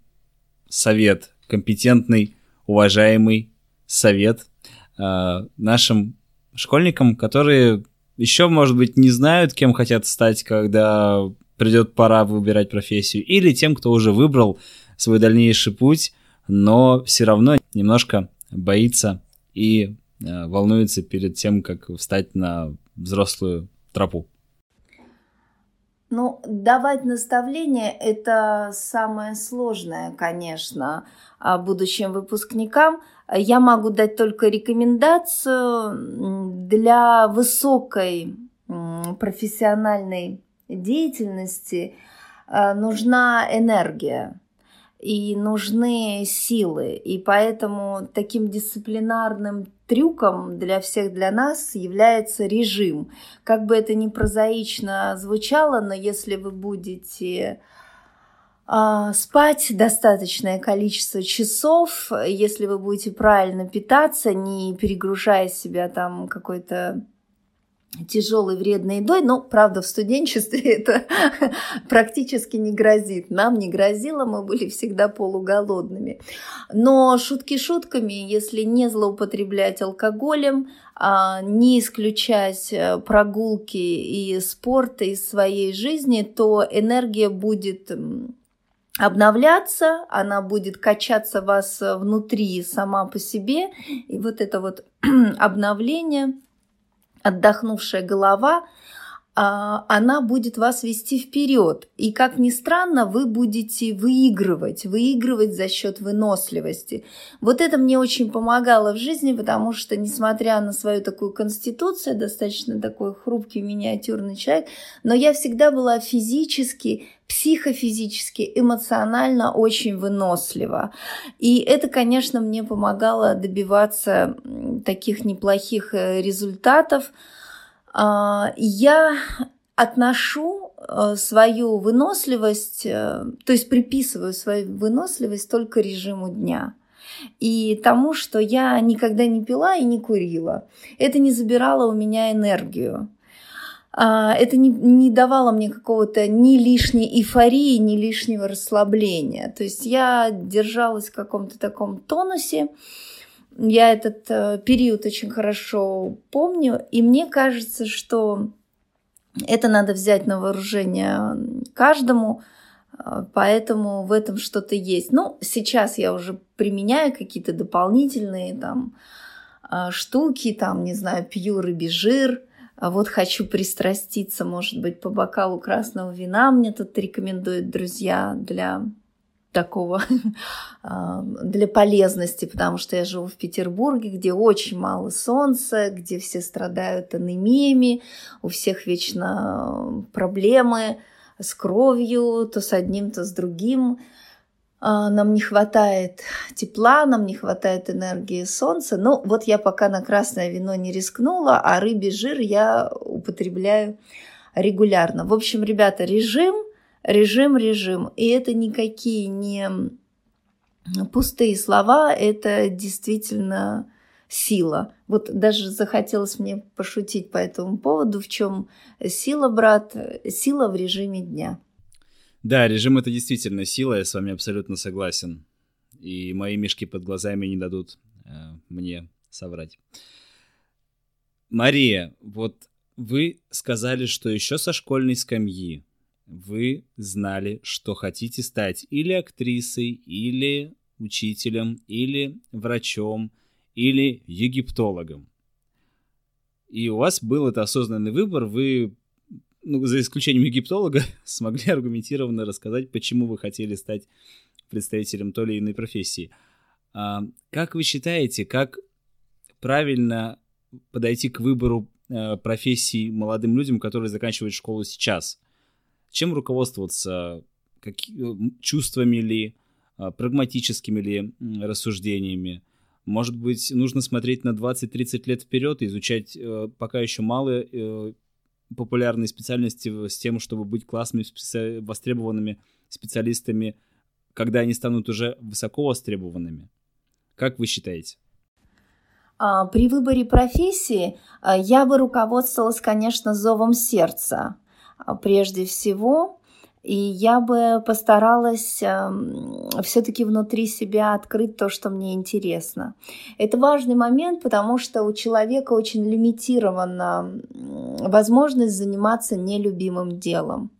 совет, компетентный, уважаемый совет э, нашим школьникам, которые еще, может быть, не знают, кем хотят стать, когда придет пора выбирать профессию, или тем, кто уже выбрал свой дальнейший путь, но все равно немножко боится и э, волнуется перед тем, как встать на взрослую тропу. Ну, давать наставления – это самое сложное, конечно, а, будущим выпускникам. Я могу дать только рекомендацию для высокой профессиональной деятельности а, нужна энергия и нужны силы. И поэтому таким дисциплинарным трюком для всех, для нас является режим. Как бы это ни прозаично звучало, но если вы будете э, спать достаточное количество часов, если вы будете правильно питаться, не перегружая себя там какой-то тяжелой вредной едой, но, правда, в студенчестве это практически не грозит. Нам не грозило, мы были всегда полуголодными. Но шутки шутками, если не злоупотреблять алкоголем, а, не исключать э, прогулки и спорта из своей жизни, то энергия будет обновляться, она будет качаться вас внутри сама по себе. И вот это вот обновление – отдохнувшая голова, она будет вас вести вперед. И, как ни странно, вы будете выигрывать, выигрывать за счет выносливости. Вот это мне очень помогало в жизни, потому что, несмотря на свою такую конституцию, достаточно такой хрупкий, миниатюрный человек, но я всегда была физически, психофизически, эмоционально очень вынослива. И это, конечно, мне помогало добиваться таких неплохих э, результатов. А, я отношу э, свою выносливость, э, то есть приписываю свою выносливость только режиму дня и тому, что я никогда не пила и не курила. Это не забирало у меня энергию. А, это не, не давало мне какого-то ни лишней эйфории, ни лишнего расслабления. То есть я держалась в каком-то таком тонусе. Я этот э, период очень хорошо помню, и мне кажется, что это надо взять на вооружение каждому, э, поэтому в этом что-то есть. Ну, сейчас я уже применяю какие-то дополнительные там э, штуки, там, не знаю, пью рыбий жир, а вот хочу пристраститься, может быть, по бокалу красного вина мне тут рекомендуют друзья для такого для полезности, потому что я живу в Петербурге, где очень мало солнца, где все страдают анемиями, у всех вечно проблемы с кровью, то с одним, то с другим. А, нам не хватает тепла, нам не хватает энергии солнца. Ну, вот я пока на красное вино не рискнула, а рыбий жир я употребляю регулярно. В общем, ребята, режим – режим, режим. И это никакие не пустые слова, это действительно сила. Вот даже захотелось мне пошутить по этому поводу, в чем сила, брат, сила в режиме дня. Да, режим это действительно сила, я с вами абсолютно согласен. И мои мешки под глазами не дадут э, мне соврать. Мария, вот вы сказали, что еще со школьной скамьи вы знали, что хотите стать или актрисой, или учителем, или врачом, или египтологом. И у вас был это осознанный выбор, вы, ну, за исключением египтолога, смогли аргументированно рассказать, почему вы хотели стать представителем той или иной профессии. А, как вы считаете, как правильно подойти к выбору э, профессии молодым людям, которые заканчивают школу сейчас? Чем руководствоваться? Какие, чувствами ли? а, прагматическими ли рассуждениями. Может быть, нужно смотреть на 20-30 лет вперед и изучать э, пока еще малые э, популярные специальности с тем, чтобы быть классными, специ... востребованными специалистами, когда они станут уже высоко востребованными. Как вы считаете? А, при выборе профессии я бы руководствовалась, конечно, зовом сердца. А, прежде всего, и я бы постаралась э, все-таки внутри себя открыть то, что мне интересно. Это важный момент, потому что у человека очень лимитирована возможность заниматься нелюбимым делом.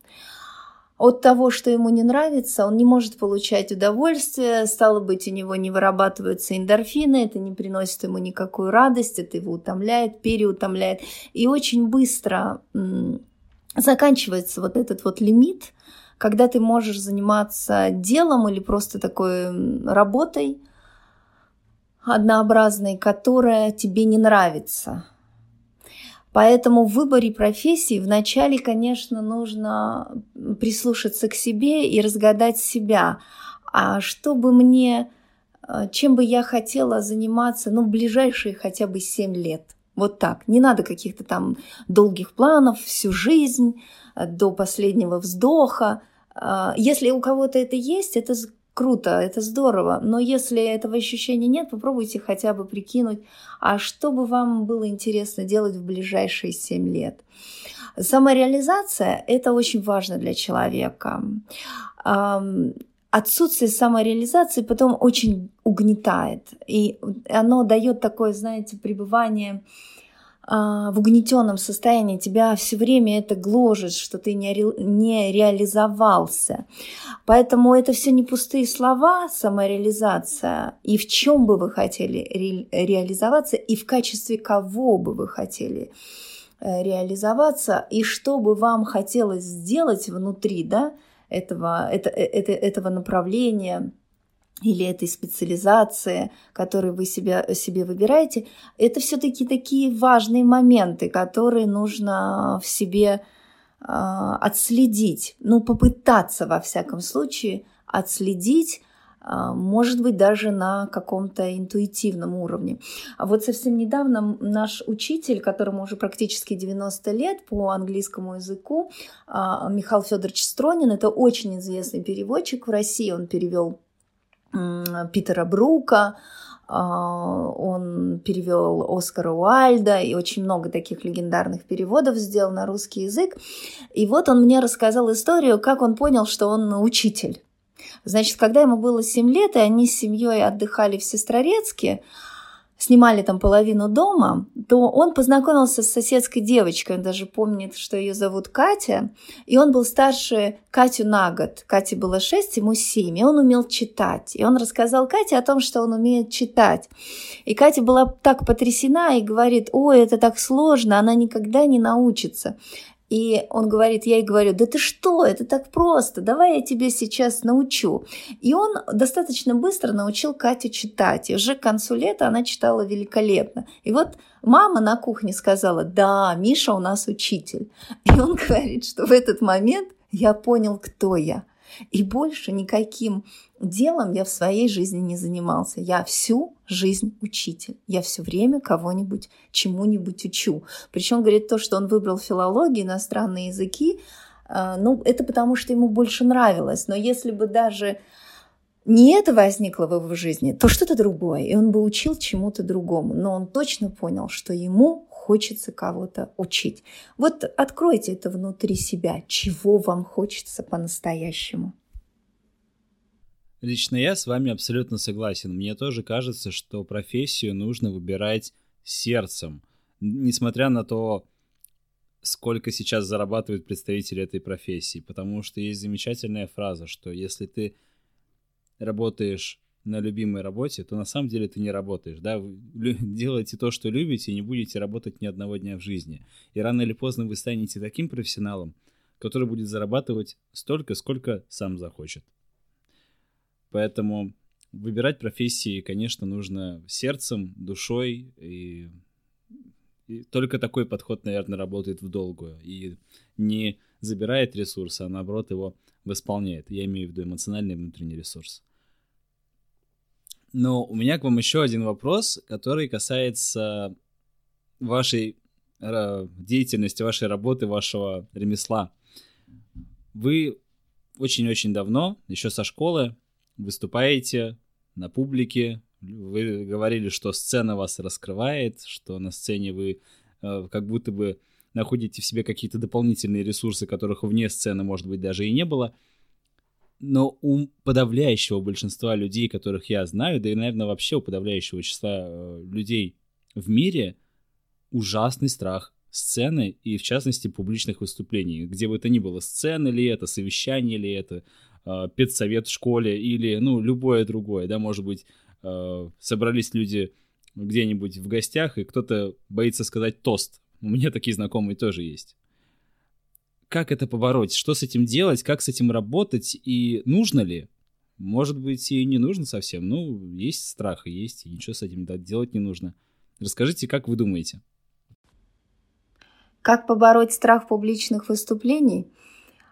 От того, что ему не нравится, он не может получать удовольствие, стало быть, у него не вырабатываются эндорфины, это не приносит ему никакую радость, это его утомляет, переутомляет. И очень быстро заканчивается вот этот вот лимит, когда ты можешь заниматься делом или просто такой работой однообразной, которая тебе не нравится. Поэтому в выборе профессии вначале, конечно, нужно прислушаться к себе и разгадать себя. А что бы мне, э, чем бы я хотела заниматься, ну, в ближайшие хотя бы 7 лет – вот так. Не надо каких-то там долгих планов всю жизнь, э, до последнего вздоха. А, если у кого-то это есть, это круто, это здорово. Но если этого ощущения нет, попробуйте хотя бы прикинуть, а что бы вам было интересно делать в ближайшие 7 лет. Самореализация – это очень важно для человека отсутствие самореализации потом очень угнетает. И оно дает такое, знаете, пребывание а, в угнетенном состоянии, тебя все время это гложет, что ты не, ре, не реализовался. Поэтому это все не пустые слова, самореализация. И в чем бы вы хотели ре, реализоваться, и в качестве кого бы вы хотели э, реализоваться, и что бы вам хотелось сделать внутри, да, этого, это, э, это, этого направления или этой специализации, которую вы себя, себе выбираете, это все-таки такие важные моменты, которые нужно в себе э, отследить, ну, попытаться, во всяком случае, отследить, может быть, даже на каком-то интуитивном уровне. А вот совсем недавно наш учитель, которому уже практически 90 лет по английскому языку, а, Михаил Федорович Стронин, это очень известный переводчик в России, он перевел Питера Брука, а, он перевел Оскара Уальда и очень много таких легендарных переводов сделал на русский язык. И вот он мне рассказал историю, как он понял, что он учитель. Значит, когда ему было 7 лет, и они с семьей отдыхали в Сестрорецке, снимали там половину дома, то он познакомился с соседской девочкой, он даже помнит, что ее зовут Катя, и он был старше Катю на год. Кате было 6, ему 7, и он умел читать. И он рассказал Кате о том, что он умеет читать. И Катя была так потрясена и говорит, ой, это так сложно, она никогда не научится. И он говорит, я ей говорю, да ты что, это так просто, давай я тебе сейчас научу. И он достаточно быстро научил Катю читать. И уже к концу лета она читала великолепно. И вот мама на кухне сказала, да, Миша у нас учитель. И он говорит, что в этот момент я понял, кто я. И больше никаким делом я в своей жизни не занимался. Я всю жизнь учитель. Я все время кого-нибудь чему-нибудь учу. Причем, говорит, то, что он выбрал филологию, иностранные языки, а, ну, это потому, что ему больше нравилось. Но если бы даже не это возникло в его жизни, то что-то другое. И он бы учил чему-то другому. Но он точно понял, что ему хочется кого-то учить. Вот откройте это внутри себя, чего вам хочется по-настоящему. Лично я с вами абсолютно согласен. Мне тоже кажется, что профессию нужно выбирать сердцем. Несмотря на то, сколько сейчас зарабатывают представители этой профессии. Потому что есть замечательная фраза, что если ты работаешь на любимой работе, то на самом деле ты не работаешь, да, вы делаете то, что любите, и не будете работать ни одного дня в жизни. И рано или поздно вы станете таким профессионалом, который будет зарабатывать столько, сколько сам захочет. Поэтому выбирать профессии, конечно, нужно сердцем, душой, и, и только такой подход, наверное, работает в долгую и не забирает ресурс, а наоборот его восполняет. Я имею в виду эмоциональный внутренний ресурс. Но у меня к вам еще один вопрос, который касается вашей э, деятельности, вашей работы, вашего ремесла. Вы очень-очень давно, еще со школы, выступаете на публике. Вы говорили, что сцена вас раскрывает, что на сцене вы э, как будто бы находите в себе какие-то дополнительные ресурсы, которых вне сцены, может быть, даже и не было. Но у подавляющего большинства людей, которых я знаю, да и, наверное, вообще у подавляющего числа э, людей в мире, ужасный страх сцены и, в частности, публичных выступлений. Где бы это ни было, сцены ли это, совещание ли это, э, педсовет в школе или, ну, любое другое, да, может быть, э, собрались люди где-нибудь в гостях, и кто-то боится сказать тост у меня такие знакомые тоже есть. Как это побороть? Что с этим делать? Как с этим работать? И нужно ли? Может быть, и не нужно совсем. Ну, есть страх, есть, и ничего с этим делать не нужно. Расскажите, как вы думаете? Как побороть страх публичных выступлений?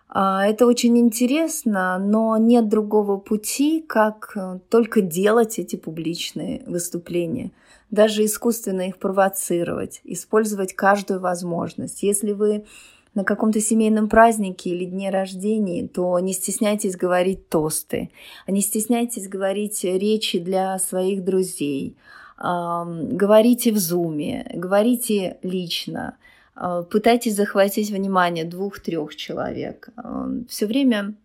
А, это очень интересно, но нет другого пути, как э, только делать эти публичные выступления даже искусственно их провоцировать, использовать каждую возможность. Если вы на каком-то семейном празднике или дне рождения, то не стесняйтесь говорить тосты, а не стесняйтесь говорить речи для своих друзей, говорите в зуме, говорите лично, а, пытайтесь захватить внимание двух-трех человек. Все время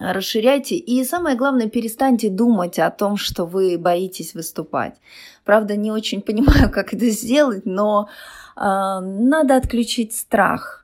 расширяйте. И самое главное, перестаньте думать о том, что вы боитесь выступать. Правда, не очень понимаю, как это сделать, но э, надо отключить страх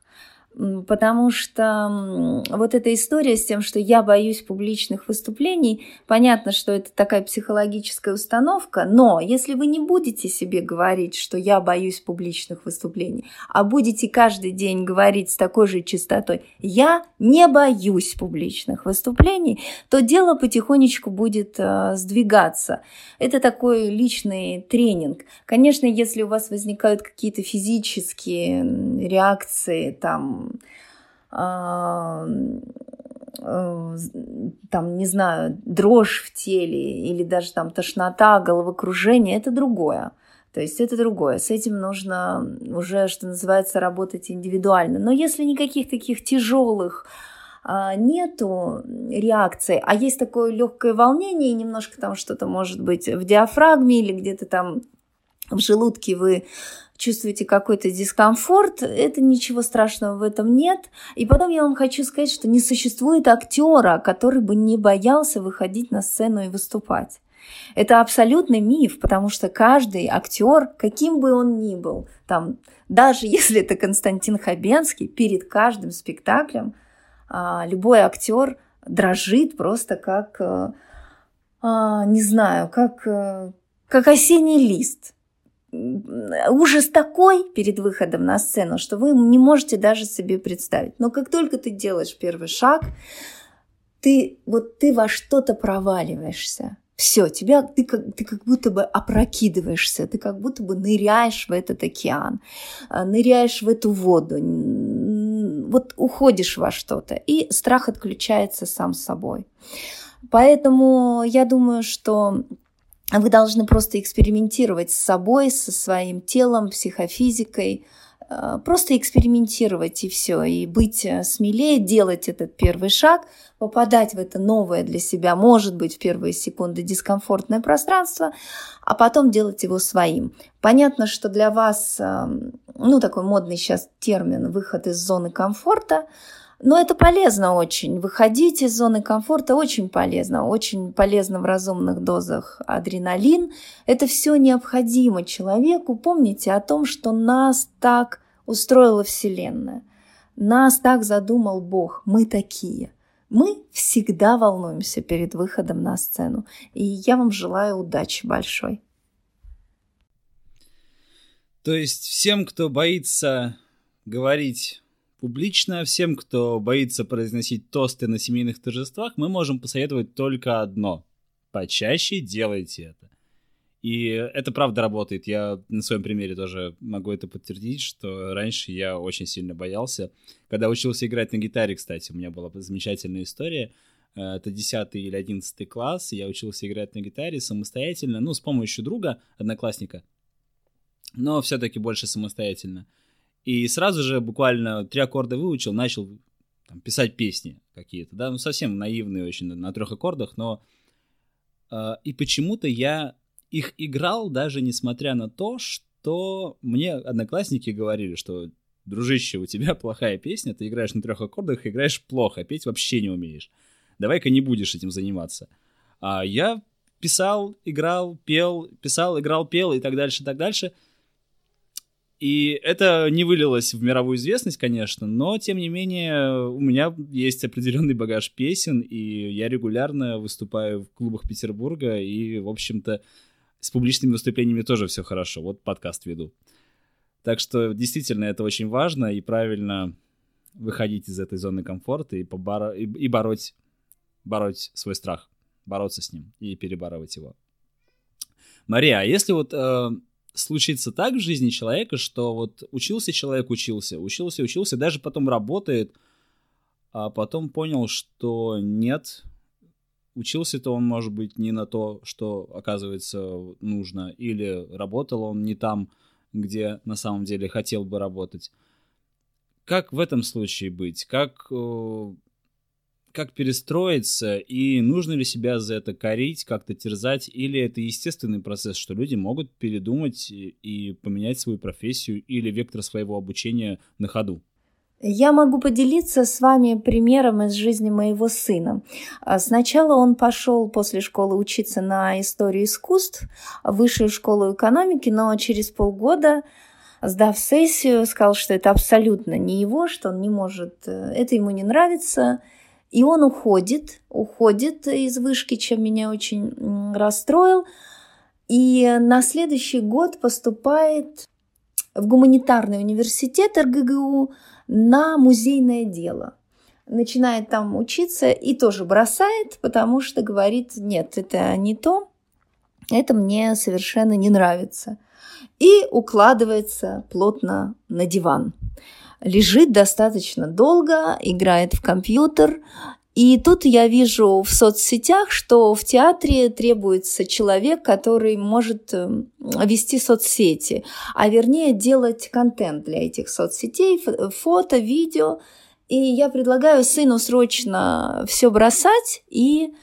потому что вот эта история с тем, что я боюсь публичных выступлений, понятно, что это такая психологическая установка, но если вы не будете себе говорить, что я боюсь публичных выступлений, а будете каждый день говорить с такой же частотой, я не боюсь публичных выступлений, то дело потихонечку будет э, сдвигаться. Это такой личный тренинг. Конечно, если у вас возникают какие-то физические реакции, там, там, не знаю, дрожь в теле или даже там тошнота, головокружение, это другое. То есть это другое. С этим нужно уже, что называется, работать индивидуально. Но если никаких таких тяжелых а, нету реакции, а есть такое легкое волнение, и немножко там что-то может быть в диафрагме или где-то там в желудке вы чувствуете какой-то дискомфорт, это ничего страшного в этом нет. И потом я вам хочу сказать, что не существует актера, который бы не боялся выходить на сцену и выступать. Это абсолютный миф, потому что каждый актер, каким бы он ни был, там, даже если это Константин Хабенский, перед каждым спектаклем а, любой актер дрожит просто как, а, не знаю, как, э, как осенний лист ужас такой перед выходом на сцену, что вы не можете даже себе представить. Но как только ты делаешь первый шаг, ты вот ты во что-то проваливаешься. Все, тебя ты как, ты как будто бы опрокидываешься, ты как будто бы ныряешь в этот океан, а, ныряешь в эту воду, вот уходишь во что-то, и страх отключается сам собой. Поэтому я думаю, что вы должны просто экспериментировать с собой, со своим телом, психофизикой, э, просто экспериментировать и все, и быть э, смелее, делать этот первый шаг, попадать в это новое для себя, может быть, в первые секунды дискомфортное пространство, а потом делать его своим. Понятно, что для вас, эм, ну, такой модный сейчас термин «выход из зоны комфорта», но это полезно очень. Выходить из зоны комфорта очень полезно. Очень полезно в разумных дозах адреналин. Это все необходимо человеку. Помните о том, что нас так устроила Вселенная. Нас так задумал Бог. Мы такие. Мы всегда волнуемся перед выходом на сцену. И я вам желаю удачи большой. То есть всем, кто боится говорить Публично всем, кто боится произносить тосты на семейных торжествах, мы можем посоветовать только одно. Почаще делайте это. И это правда работает. Я на своем примере тоже могу это подтвердить, что раньше я очень сильно боялся. Когда учился играть на гитаре, кстати, у меня была замечательная история. Э, это 10 или 11 класс, я учился играть на гитаре самостоятельно, ну, с помощью друга, одноклассника, но все-таки больше самостоятельно. И сразу же буквально три аккорда выучил, начал там, писать песни какие-то, да, ну, совсем наивные очень, на трех аккордах, но... Э, и почему-то я их играл, даже несмотря на то, что мне одноклассники говорили, что дружище, у тебя плохая песня, ты играешь на трех аккордах, играешь плохо, петь вообще не умеешь. Давай-ка не будешь этим заниматься. А я писал, играл, пел, писал, играл, пел и так дальше, и так дальше. И это не вылилось в мировую известность, конечно, но, тем не менее, у меня есть определенный багаж песен, и я регулярно выступаю в клубах Петербурга, и, в общем-то, с публичными выступлениями тоже все хорошо. Вот подкаст веду. Так что действительно это очень важно и правильно выходить из этой зоны комфорта и, поборо... и, бороть, бороть свой страх, бороться с ним и перебарывать его. Мария, а если вот э, случится так в жизни человека, что вот учился человек, учился, учился, учился, даже потом работает, а потом понял, что нет, учился-то он, может быть, не на то, что, оказывается, нужно, или работал он не там, где на самом деле хотел бы работать. Как в этом случае быть? Как, э, как перестроиться? И нужно ли себя за это корить, как-то терзать? Или это естественный процесс, что люди могут передумать и поменять свою профессию или вектор своего обучения на ходу? Я могу поделиться с вами примером из жизни моего сына. А, сначала он пошел после школы учиться на историю искусств, высшую школу экономики, но через полгода сдав сессию, сказал, что это абсолютно не его, что он не может, э, это ему не нравится. И он уходит, уходит из вышки, чем меня очень расстроил. И на следующий год поступает в гуманитарный университет РГГУ, на музейное дело. Начинает там учиться и тоже бросает, потому что говорит, нет, это не то, это мне совершенно не нравится. И укладывается плотно на диван. Лежит достаточно долго, играет в компьютер, и тут я вижу в соцсетях, что в театре требуется человек, который может эм, вести соцсети, а вернее делать контент для этих соцсетей, фото, видео. И я предлагаю сыну срочно все бросать и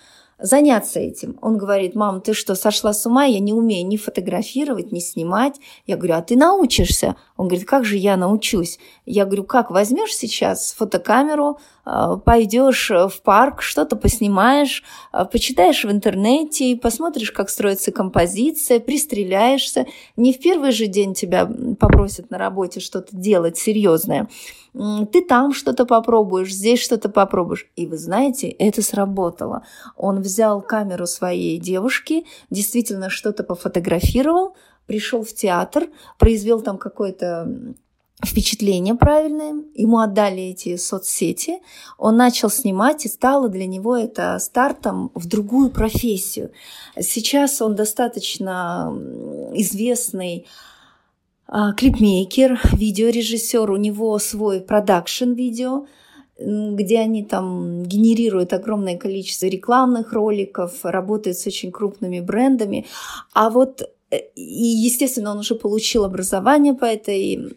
заняться этим. Он говорит, мам, ты что, сошла с ума? Я не умею ни фотографировать, ни снимать. Я говорю, а ты научишься? Он говорит, как же я научусь? Я говорю, как, возьмешь сейчас фотокамеру, а, пойдешь в парк, что-то поснимаешь, а, почитаешь в интернете, посмотришь, как строится композиция, пристреляешься. Не в первый же день тебя попросят на работе что-то делать серьезное ты там что-то попробуешь, здесь что-то попробуешь. И вы знаете, это сработало. Он взял камеру своей девушки, действительно что-то пофотографировал, пришел в театр, произвел там какое-то впечатление правильное, ему отдали эти соцсети, он начал снимать, и стало для него это стартом в другую профессию. Сейчас он достаточно известный а, клипмейкер, видеорежиссер, у него свой продакшн видео, где они там генерируют огромное количество рекламных роликов, работают с очень крупными брендами. А вот, и, естественно, он уже получил образование по этой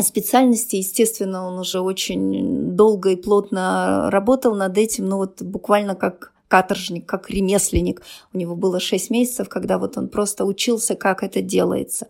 специальности, естественно, он уже очень долго и плотно работал над этим, ну вот буквально как каторжник, как ремесленник. У него было 6 месяцев, когда вот он просто учился, как это делается.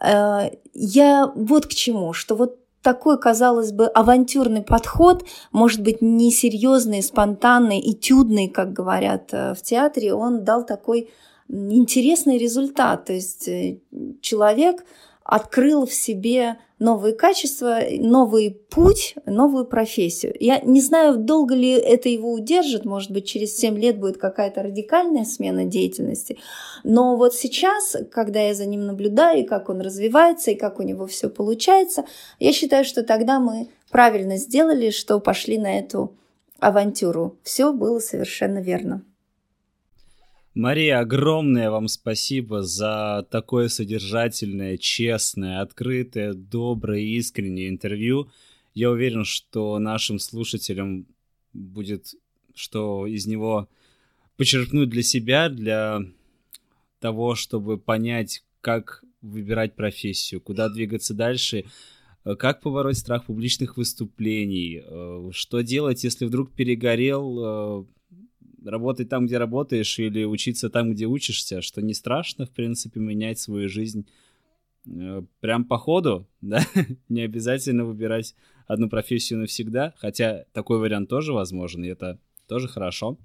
Э, я вот к чему, что вот такой, казалось бы, авантюрный подход, может быть, несерьезный, спонтанный, этюдный, как говорят э, в театре, он дал такой интересный результат. То есть э, человек открыл в себе новые качества, новый путь, новую профессию. Я не знаю, долго ли это его удержит, может быть, через 7 лет будет какая-то радикальная смена деятельности, но вот сейчас, когда я за ним наблюдаю, и как он развивается, и как у него все получается, я считаю, что тогда мы правильно сделали, что пошли на эту авантюру. Все было совершенно верно. Мария, огромное вам спасибо за такое содержательное, честное, открытое, доброе, искреннее интервью. Я уверен, что нашим слушателям будет что из него почерпнуть для себя, для того, чтобы понять, как выбирать профессию, куда двигаться дальше, э, как побороть страх публичных выступлений, э, что делать, если вдруг перегорел, э, работать там, где работаешь, или учиться там, где учишься, что не страшно, в принципе, менять свою жизнь прям по ходу, да, не обязательно выбирать одну профессию навсегда, хотя такой вариант тоже возможен, и это тоже хорошо,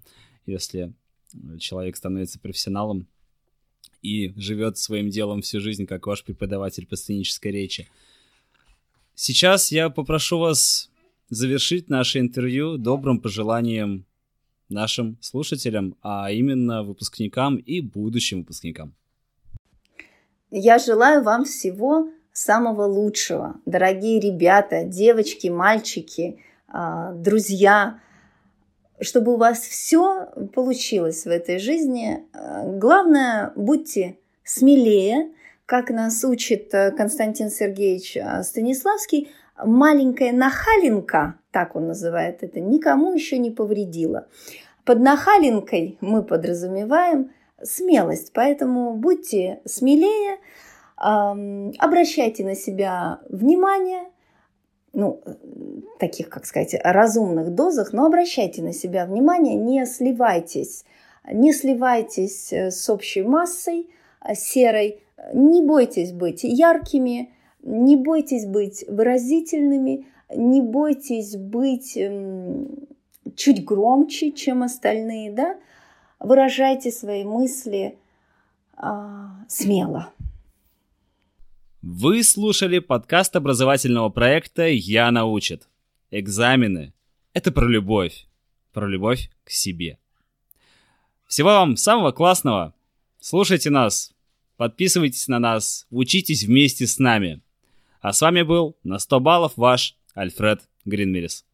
если человек становится профессионалом и живет своим делом всю жизнь, как ваш преподаватель по сценической речи. Сейчас я попрошу вас завершить наше интервью добрым пожеланием нашим слушателям, а именно выпускникам и будущим выпускникам. Я желаю вам всего самого лучшего, дорогие ребята, девочки, мальчики, а, друзья, чтобы у вас все получилось в этой жизни. Главное, будьте смелее, как нас учит э, Константин Сергеевич э, Станиславский, маленькая нахалинка, так он называет это, никому еще не повредила. Под нахалинкой мы подразумеваем смелость, поэтому будьте смелее, обращайте на себя внимание, ну, таких, как сказать, разумных дозах, но обращайте на себя внимание, не сливайтесь, не сливайтесь э, с общей массой э, серой, не бойтесь быть яркими, не бойтесь быть выразительными, не бойтесь быть эм, чуть громче, чем остальные, да, выражайте свои мысли а, смело. Вы слушали подкаст образовательного проекта «Я научит». Экзамены — это про любовь. Про любовь к себе. Всего вам самого классного. Слушайте нас, подписывайтесь на нас, учитесь вместе с нами. А с вами был на 100 баллов ваш Альфред Гринмерис.